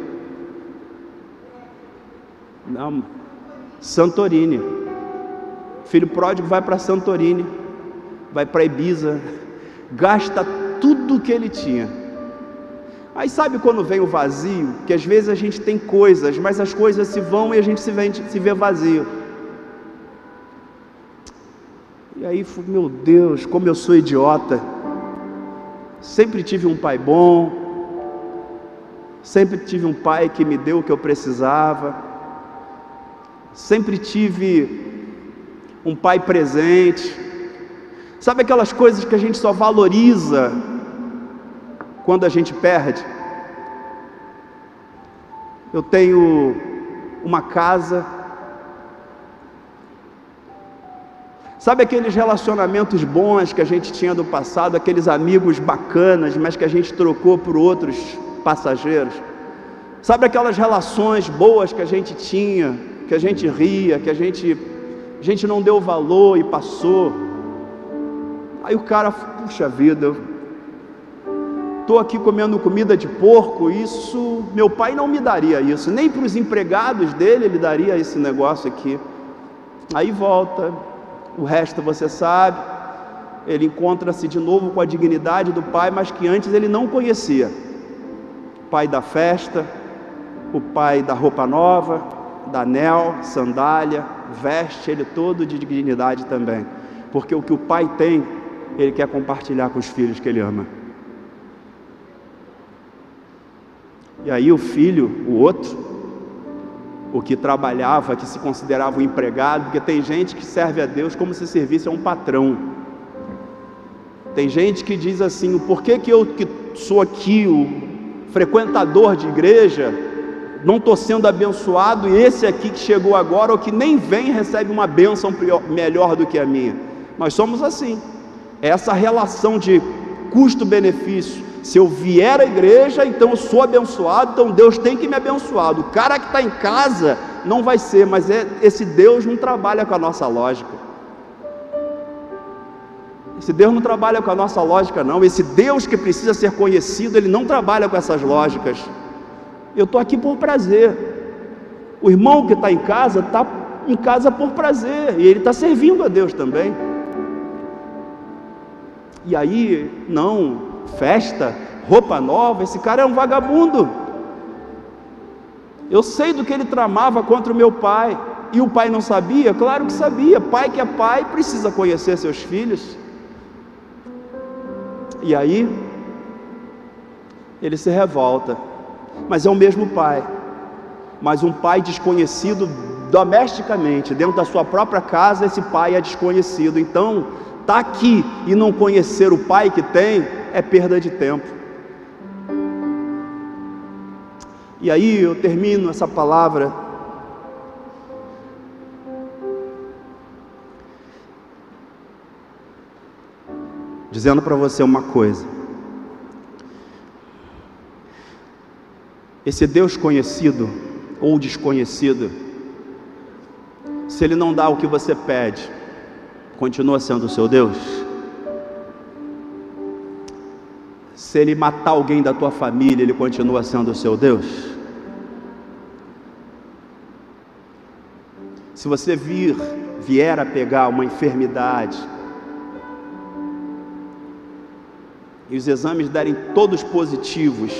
S1: Não, Santorini. Filho pródigo vai para Santorini, vai para Ibiza, gasta tudo que ele tinha. Aí sabe quando vem o vazio? Que às vezes a gente tem coisas, mas as coisas se vão e a gente se vê, se vê vazio. E aí, meu Deus, como eu sou idiota. Sempre tive um pai bom, sempre tive um pai que me deu o que eu precisava, sempre tive um pai presente. Sabe aquelas coisas que a gente só valoriza quando a gente perde? Eu tenho uma casa Sabe aqueles relacionamentos bons que a gente tinha do passado, aqueles amigos bacanas, mas que a gente trocou por outros passageiros? Sabe aquelas relações boas que a gente tinha, que a gente ria, que a gente, a gente não deu valor e passou? Aí o cara, puxa vida, estou aqui comendo comida de porco, isso, meu pai não me daria isso, nem para os empregados dele ele daria esse negócio aqui. Aí volta, o resto você sabe. Ele encontra-se de novo com a dignidade do pai, mas que antes ele não conhecia. Pai da festa, o pai da roupa nova, da anel, sandália, veste ele todo de dignidade também. Porque o que o pai tem, ele quer compartilhar com os filhos que ele ama. E aí o filho, o outro, o que trabalhava, que se considerava um empregado, porque tem gente que serve a Deus como se servisse a um patrão. Tem gente que diz assim: o porquê que eu que sou aqui o frequentador de igreja, não estou sendo abençoado, e esse aqui que chegou agora, ou que nem vem, recebe uma bênção melhor do que a minha. Nós somos assim. Essa relação de custo-benefício se eu vier à igreja, então eu sou abençoado, então Deus tem que me abençoar. O cara que está em casa não vai ser, mas é, esse Deus não trabalha com a nossa lógica. Esse Deus não trabalha com a nossa lógica, não. Esse Deus que precisa ser conhecido, ele não trabalha com essas lógicas. Eu estou aqui por prazer. O irmão que está em casa está em casa por prazer e ele está servindo a Deus também. E aí, não, festa, roupa nova, esse cara é um vagabundo. Eu sei do que ele tramava contra o meu pai. E o pai não sabia? Claro que sabia. Pai que é pai precisa conhecer seus filhos. E aí, ele se revolta, mas é o mesmo pai, mas um pai desconhecido domesticamente, dentro da sua própria casa, esse pai é desconhecido. Então, tá aqui e não conhecer o pai que tem é perda de tempo. E aí eu termino essa palavra dizendo para você uma coisa. Esse Deus conhecido ou desconhecido, se Ele não dá o que você pede, continua sendo o seu Deus? Se Ele matar alguém da tua família, Ele continua sendo o seu Deus? Se você vir, vier a pegar uma enfermidade, e os exames derem todos positivos,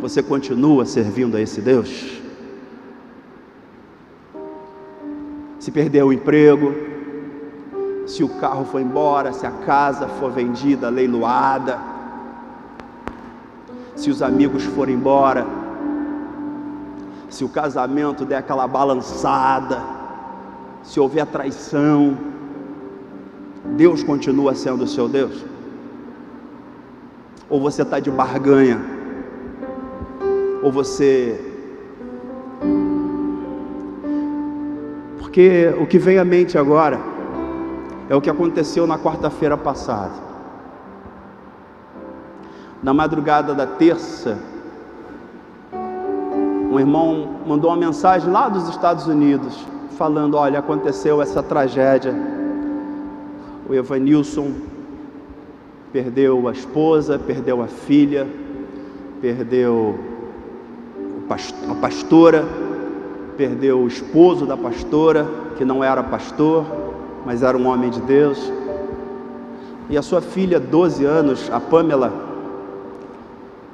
S1: você continua servindo a esse Deus? Se perdeu o emprego, se o carro foi embora, se a casa for vendida, leiloada, se os amigos forem embora, se o casamento der aquela balançada, se houver traição, Deus continua sendo o seu Deus? Ou você está de barganha? Ou você porque o que vem à mente agora é o que aconteceu na quarta-feira passada. Na madrugada da terça, um irmão mandou uma mensagem lá dos Estados Unidos, falando: Olha, aconteceu essa tragédia. O Evanilson perdeu a esposa, perdeu a filha, perdeu a pastora perdeu o esposo da pastora, que não era pastor, mas era um homem de Deus. E a sua filha, 12 anos, a Pamela,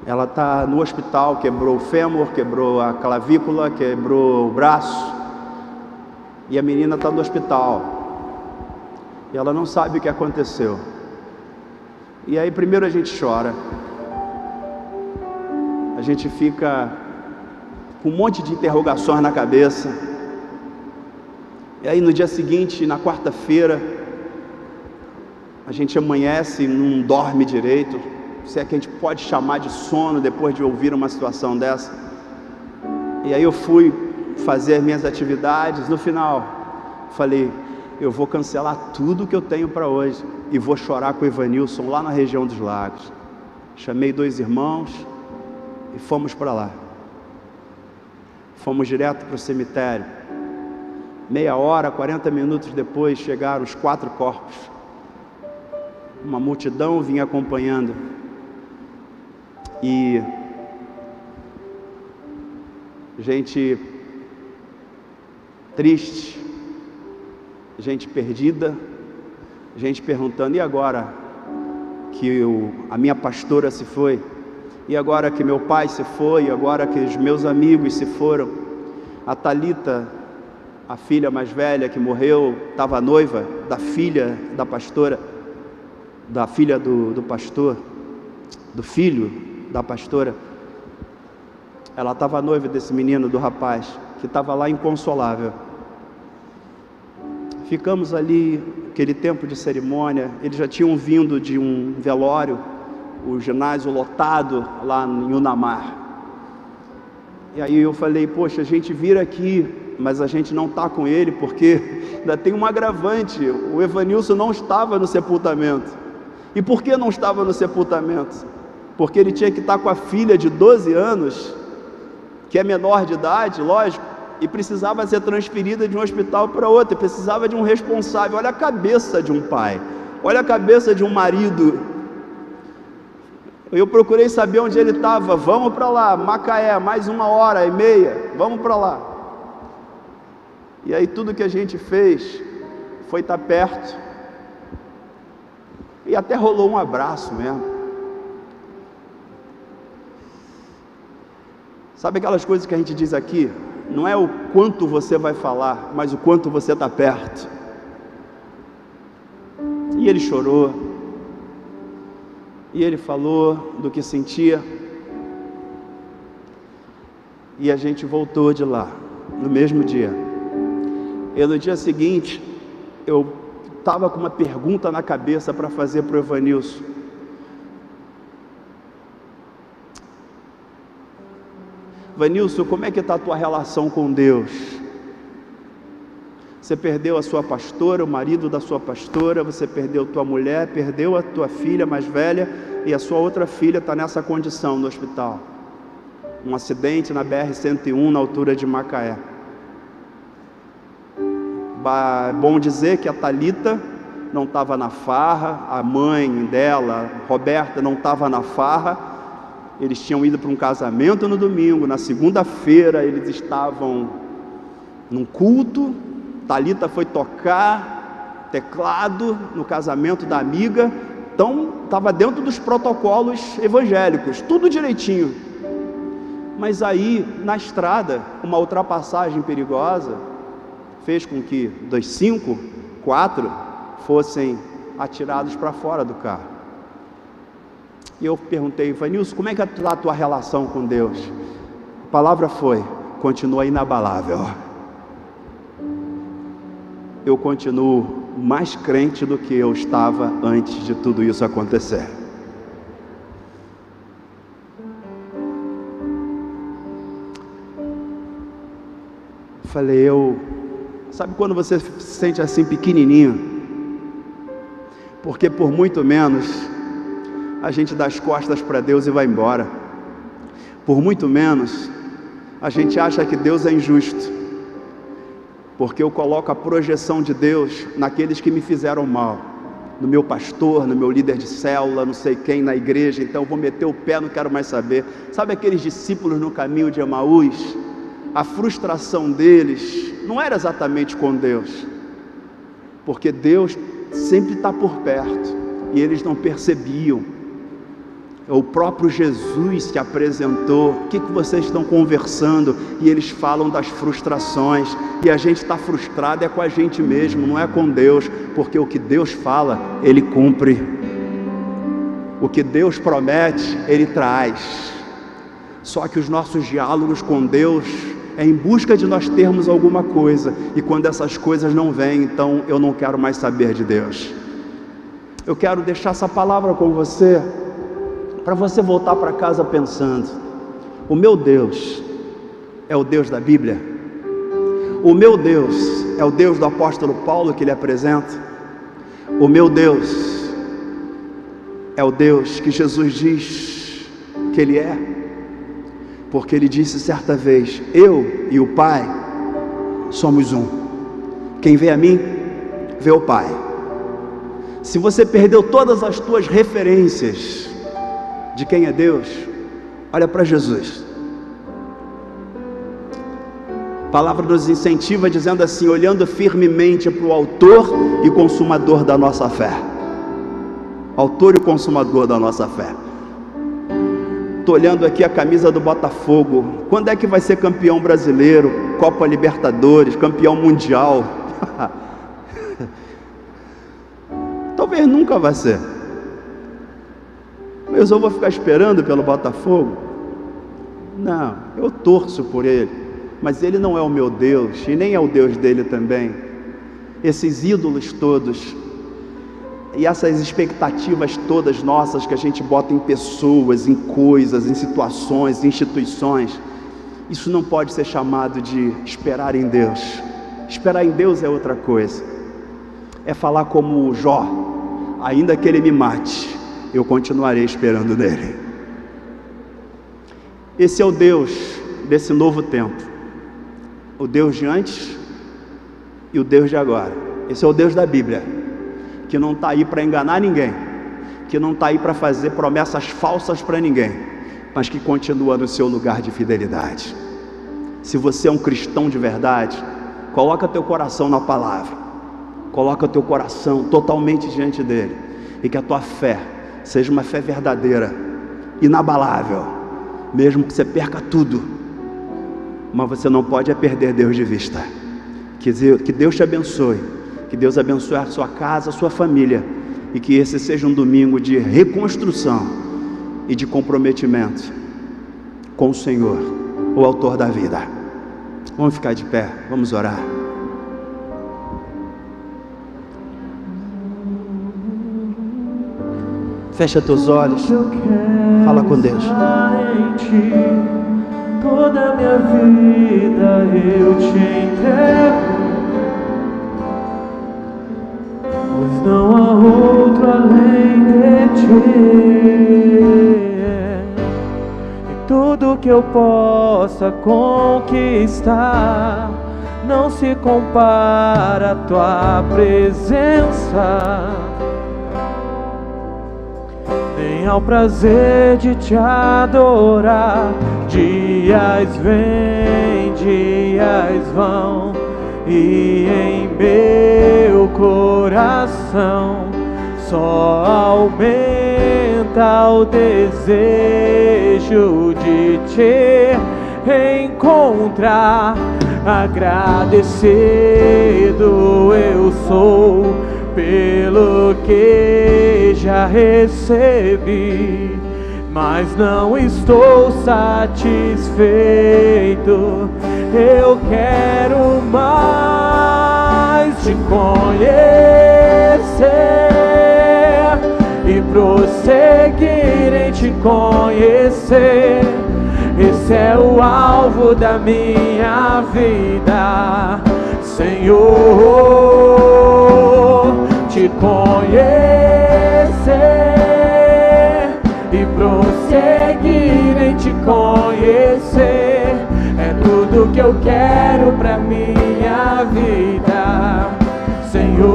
S1: ela está no hospital, quebrou o fêmur, quebrou a clavícula, quebrou o braço. E a menina está no hospital. E ela não sabe o que aconteceu. E aí primeiro a gente chora. A gente fica com um monte de interrogações na cabeça. E aí no dia seguinte, na quarta-feira, a gente amanhece e não dorme direito. Se é que a gente pode chamar de sono depois de ouvir uma situação dessa. E aí eu fui fazer minhas atividades. No final, falei: eu vou cancelar tudo que eu tenho para hoje e vou chorar com o Ivanilson lá na região dos lagos. Chamei dois irmãos e fomos para lá. Fomos direto para o cemitério. Meia hora, 40 minutos depois, chegaram os quatro corpos. Uma multidão vinha acompanhando. E gente triste, gente perdida, gente perguntando: e agora que eu, a minha pastora se foi? E agora que meu pai se foi, agora que os meus amigos se foram, a Talita, a filha mais velha que morreu, estava noiva da filha da pastora, da filha do, do pastor, do filho da pastora. Ela estava noiva desse menino, do rapaz, que estava lá inconsolável. Ficamos ali, aquele tempo de cerimônia, eles já tinham vindo de um velório o ginásio lotado lá em Unamar. E aí eu falei, poxa, a gente vira aqui, mas a gente não está com ele, porque ainda tem um agravante, o Evanilson não estava no sepultamento. E por que não estava no sepultamento? Porque ele tinha que estar com a filha de 12 anos, que é menor de idade, lógico, e precisava ser transferida de um hospital para outro, precisava de um responsável. Olha a cabeça de um pai, olha a cabeça de um marido eu procurei saber onde ele estava. Vamos para lá, Macaé, mais uma hora e meia. Vamos para lá. E aí tudo que a gente fez foi estar tá perto. E até rolou um abraço mesmo. Sabe aquelas coisas que a gente diz aqui? Não é o quanto você vai falar, mas o quanto você está perto. E ele chorou, E ele falou do que sentia. E a gente voltou de lá, no mesmo dia. E no dia seguinte, eu estava com uma pergunta na cabeça para fazer para o Evanilson. Vanilson, como é que está a tua relação com Deus? Você perdeu a sua pastora, o marido da sua pastora, você perdeu tua mulher, perdeu a tua filha mais velha e a sua outra filha está nessa condição no hospital. Um acidente na BR-101 na altura de Macaé. É bom dizer que a Talita não estava na farra, a mãe dela, Roberta, não estava na farra. Eles tinham ido para um casamento no domingo, na segunda-feira eles estavam num culto, Talita foi tocar teclado no casamento da amiga, então estava dentro dos protocolos evangélicos, tudo direitinho. Mas aí, na estrada, uma ultrapassagem perigosa fez com que dos cinco, quatro fossem atirados para fora do carro. E eu perguntei, Vanilson, como é que está a tua relação com Deus? A palavra foi: continua inabalável eu continuo mais crente do que eu estava antes de tudo isso acontecer. Falei, eu. Sabe quando você se sente assim pequenininho? Porque por muito menos a gente dá as costas para Deus e vai embora. Por muito menos a gente acha que Deus é injusto porque eu coloco a projeção de Deus naqueles que me fizeram mal, no meu pastor, no meu líder de célula, não sei quem, na igreja, então vou meter o pé, não quero mais saber. Sabe aqueles discípulos no caminho de Emaús? A frustração deles não era exatamente com Deus, porque Deus sempre está por perto e eles não percebiam o próprio Jesus se apresentou. O que, que vocês estão conversando? E eles falam das frustrações. E a gente está frustrado é com a gente mesmo, não é com Deus, porque o que Deus fala, Ele cumpre. O que Deus promete, Ele traz. Só que os nossos diálogos com Deus é em busca de nós termos alguma coisa, e quando essas coisas não vêm, então eu não quero mais saber de Deus. Eu quero deixar essa palavra com você para você voltar para casa pensando: o meu Deus é o Deus da Bíblia, o meu Deus é o Deus do apóstolo Paulo que ele apresenta, o meu Deus é o Deus que Jesus diz que ele é, porque ele disse certa vez: Eu e o Pai somos um. Quem vê a mim, vê o Pai. Se você perdeu todas as tuas referências, de quem é Deus, olha para Jesus. A palavra nos incentiva dizendo assim: olhando firmemente para o Autor e Consumador da nossa fé. Autor e Consumador da nossa fé. Estou olhando aqui a camisa do Botafogo. Quando é que vai ser campeão brasileiro, Copa Libertadores, campeão mundial? Talvez nunca vai ser. Mas eu vou ficar esperando pelo Botafogo? Não, eu torço por ele, mas ele não é o meu Deus e nem é o Deus dele também. Esses ídolos todos e essas expectativas todas nossas que a gente bota em pessoas, em coisas, em situações, em instituições, isso não pode ser chamado de esperar em Deus. Esperar em Deus é outra coisa. É falar como Jó, ainda que ele me mate, eu continuarei esperando nele. Esse é o Deus desse novo tempo, o Deus de antes e o Deus de agora. Esse é o Deus da Bíblia, que não está aí para enganar ninguém, que não está aí para fazer promessas falsas para ninguém, mas que continua no seu lugar de fidelidade. Se você é um cristão de verdade, coloca teu coração na palavra, coloca teu coração totalmente diante dele, e que a tua fé seja uma fé verdadeira, inabalável, mesmo que você perca tudo, mas você não pode é perder Deus de vista. Que Deus te abençoe, que Deus abençoe a sua casa, a sua família, e que esse seja um domingo de reconstrução e de comprometimento com o Senhor, o Autor da vida. Vamos ficar de pé, vamos orar. Fecha teus olhos, fala com Deus.
S2: Toda minha vida eu te entrego. pois não há outro além de ti. E tudo que eu possa conquistar não se compara à tua presença. Ao prazer de te adorar. Dias vêm, dias vão e em meu coração só aumenta o desejo de te encontrar. Agradecido eu sou pelo que já recebi mas não estou satisfeito. Eu quero mais te conhecer e prosseguir em te conhecer. Esse é o alvo da minha vida, Senhor. Te conhecer e prosseguir em te conhecer. É tudo que eu quero pra minha vida, Senhor.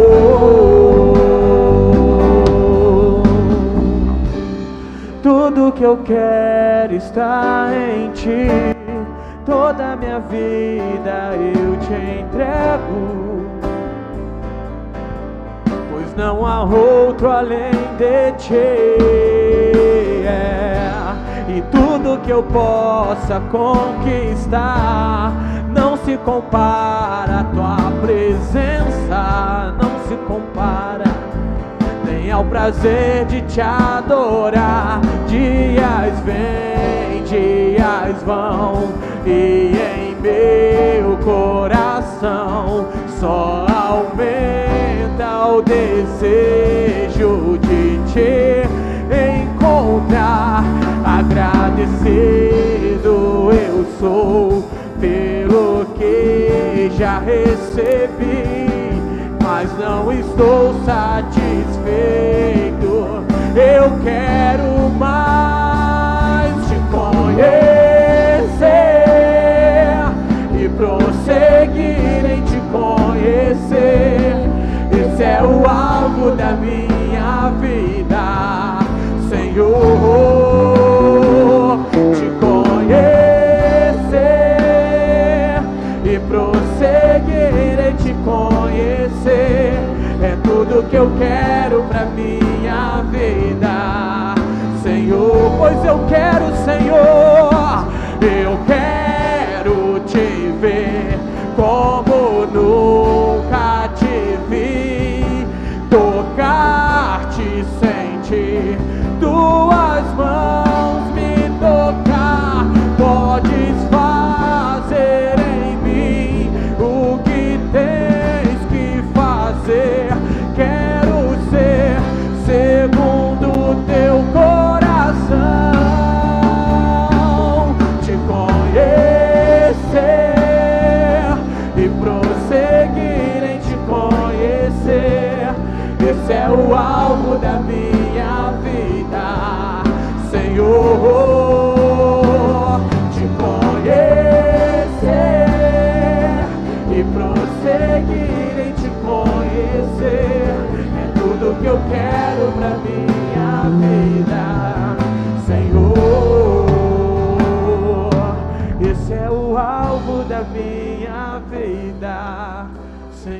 S2: Tudo que eu quero está em ti. Toda minha vida eu te entrego não há outro além de ti. É. E tudo que eu possa conquistar não se compara à tua presença, não se compara nem ao prazer de te adorar. Dias vêm, dias vão, e em meu coração só aumenta o desejo de te encontrar. Agradecido eu sou pelo que já recebi, mas não estou satisfeito. Eu quero mais te conhecer e prosseguir em te conhecer. É o alvo da minha vida, Senhor. Te conhecer e prosseguir em te conhecer. É tudo que eu quero pra minha vida, Senhor. Pois eu quero, Senhor.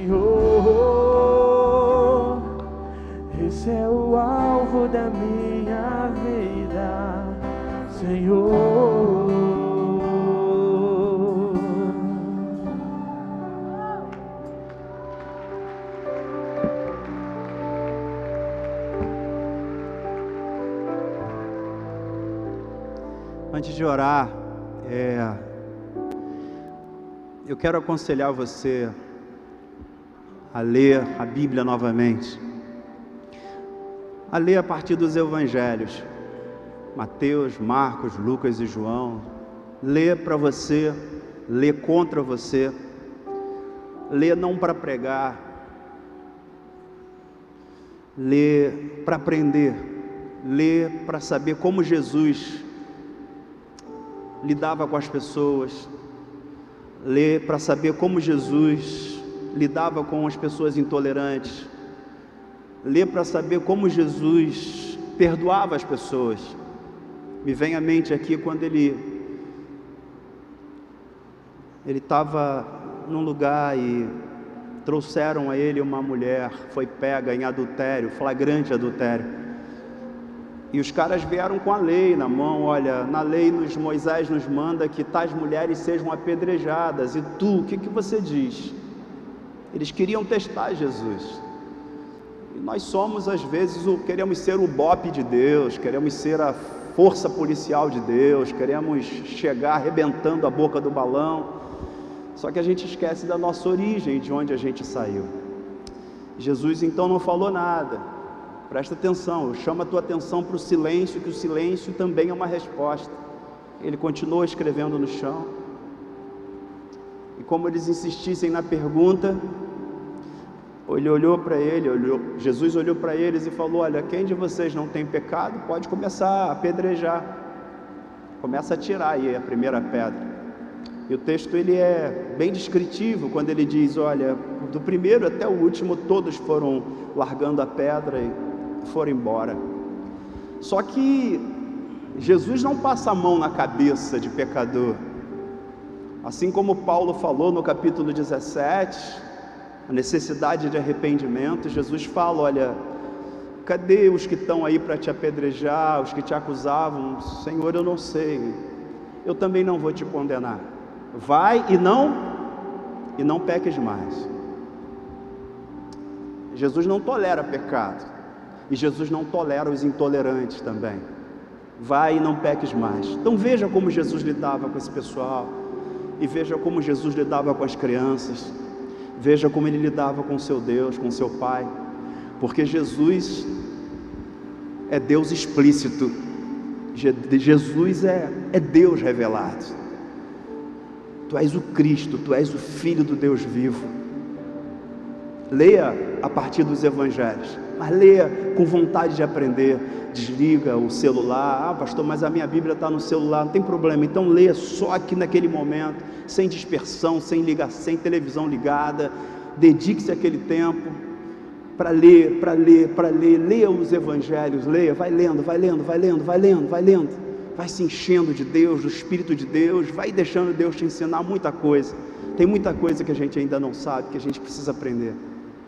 S2: Senhor. Esse é o alvo da minha vida, Senhor.
S1: Antes de orar, é, eu quero aconselhar você a ler a Bíblia novamente, a ler a partir dos Evangelhos, Mateus, Marcos, Lucas e João. Lê para você, lê contra você, lê não para pregar, lê para aprender, lê para saber como Jesus lidava com as pessoas, lê para saber como Jesus lidava com as pessoas intolerantes, lê para saber como Jesus perdoava as pessoas. Me vem à mente aqui quando ele ele estava num lugar e trouxeram a ele uma mulher, foi pega em adultério, flagrante adultério. E os caras vieram com a lei na mão, olha, na lei nos, Moisés nos manda que tais mulheres sejam apedrejadas, e tu, o que, que você diz? Eles queriam testar Jesus. E nós somos, às vezes, o, queremos ser o bope de Deus, queremos ser a força policial de Deus, queremos chegar arrebentando a boca do balão. Só que a gente esquece da nossa origem, de onde a gente saiu. Jesus então não falou nada. Presta atenção, chama a tua atenção para o silêncio, que o silêncio também é uma resposta. Ele continuou escrevendo no chão. E como eles insistissem na pergunta, ele olhou para ele, olhou, Jesus olhou para eles e falou: Olha, quem de vocês não tem pecado pode começar a apedrejar. Começa a tirar aí a primeira pedra. E o texto ele é bem descritivo quando ele diz, olha, do primeiro até o último todos foram largando a pedra e foram embora. Só que Jesus não passa a mão na cabeça de pecador. Assim como Paulo falou no capítulo 17, a necessidade de arrependimento, Jesus fala, olha, cadê os que estão aí para te apedrejar, os que te acusavam? Senhor, eu não sei. Eu também não vou te condenar. Vai e não e não peques mais. Jesus não tolera pecado. E Jesus não tolera os intolerantes também. Vai e não peques mais. Então veja como Jesus lidava com esse pessoal. E veja como Jesus lidava com as crianças. Veja como ele lidava com seu Deus, com seu Pai. Porque Jesus é Deus explícito. Jesus é, é Deus revelado. Tu és o Cristo, tu és o Filho do Deus vivo. Leia a partir dos Evangelhos, mas leia com vontade de aprender. Desliga o celular, ah, pastor, mas a minha Bíblia está no celular, não tem problema. Então leia só aqui naquele momento, sem dispersão, sem ligação, sem televisão ligada. Dedique-se aquele tempo para ler, para ler, para ler. Leia os Evangelhos, leia, vai lendo, vai lendo, vai lendo, vai lendo, vai lendo vai se enchendo de Deus, do Espírito de Deus, vai deixando Deus te ensinar muita coisa. Tem muita coisa que a gente ainda não sabe, que a gente precisa aprender.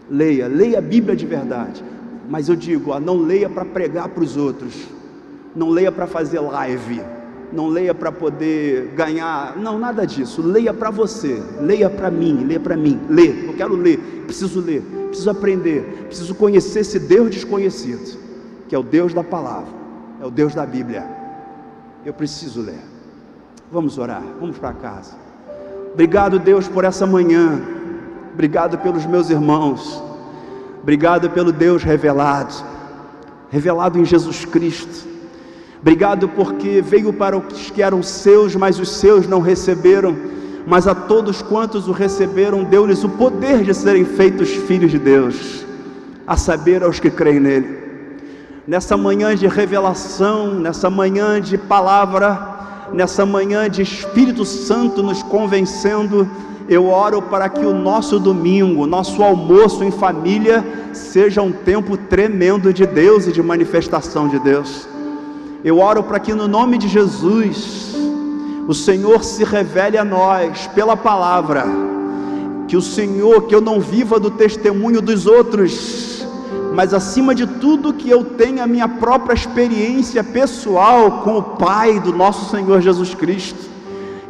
S1: Leia, leia a Bíblia de verdade. Mas eu digo, ó, não leia para pregar para os outros, não leia para fazer live, não leia para poder ganhar, não, nada disso. Leia para você, leia para mim, leia para mim, lê. Eu quero ler, preciso ler, preciso aprender, preciso conhecer esse Deus desconhecido, que é o Deus da palavra, é o Deus da Bíblia. Eu preciso ler. Vamos orar, vamos para casa. Obrigado, Deus, por essa manhã. Obrigado pelos meus irmãos. Obrigado pelo Deus revelado, revelado em Jesus Cristo. Obrigado porque veio para os que eram seus, mas os seus não receberam. Mas a todos quantos o receberam, deu-lhes o poder de serem feitos filhos de Deus, a saber, aos que creem nele nessa manhã de revelação, nessa manhã de palavra, nessa manhã de Espírito Santo nos convencendo, eu oro para que o nosso domingo, nosso almoço em família, seja um tempo tremendo de Deus e de manifestação de Deus. Eu oro para que no nome de Jesus, o Senhor se revele a nós pela palavra, que o Senhor, que eu não viva do testemunho dos outros, mas acima de tudo que eu tenha a minha própria experiência pessoal com o Pai do nosso Senhor Jesus Cristo.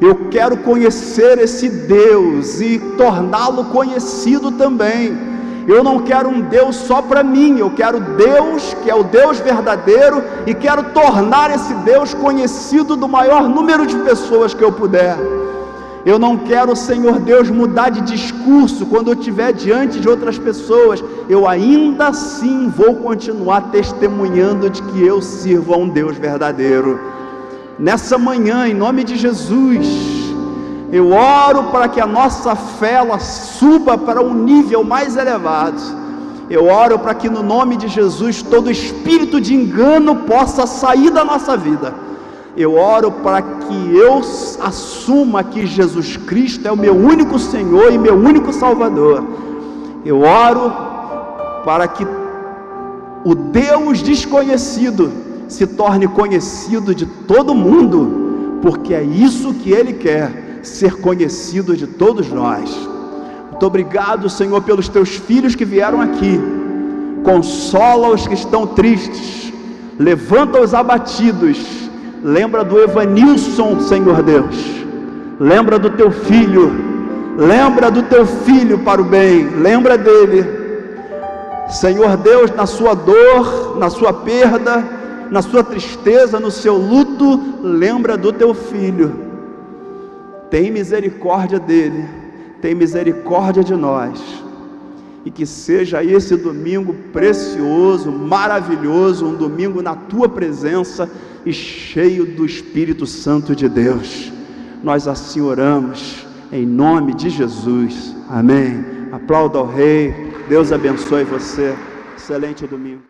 S1: Eu quero conhecer esse Deus e torná-lo conhecido também. Eu não quero um Deus só para mim, eu quero Deus que é o Deus verdadeiro e quero tornar esse Deus conhecido do maior número de pessoas que eu puder. Eu não quero, Senhor Deus, mudar de discurso quando eu estiver diante de outras pessoas. Eu ainda assim vou continuar testemunhando de que eu sirvo a um Deus verdadeiro. Nessa manhã, em nome de Jesus, eu oro para que a nossa fé ela suba para um nível mais elevado. Eu oro para que no nome de Jesus todo espírito de engano possa sair da nossa vida. Eu oro para que eu assuma que Jesus Cristo é o meu único Senhor e meu único Salvador. Eu oro para que o Deus desconhecido se torne conhecido de todo mundo, porque é isso que Ele quer ser conhecido de todos nós. Muito obrigado, Senhor, pelos teus filhos que vieram aqui. Consola os que estão tristes, levanta os abatidos. Lembra do Evanilson, Senhor Deus. Lembra do teu filho. Lembra do teu filho para o bem. Lembra dele. Senhor Deus, na sua dor, na sua perda, na sua tristeza, no seu luto, lembra do teu filho tem misericórdia dele, tem misericórdia de nós. E que seja esse domingo precioso, maravilhoso, um domingo na tua presença e cheio do Espírito Santo de Deus. Nós assim oramos, em nome de Jesus. Amém. Aplauda ao Rei. Deus abençoe você. Excelente domingo.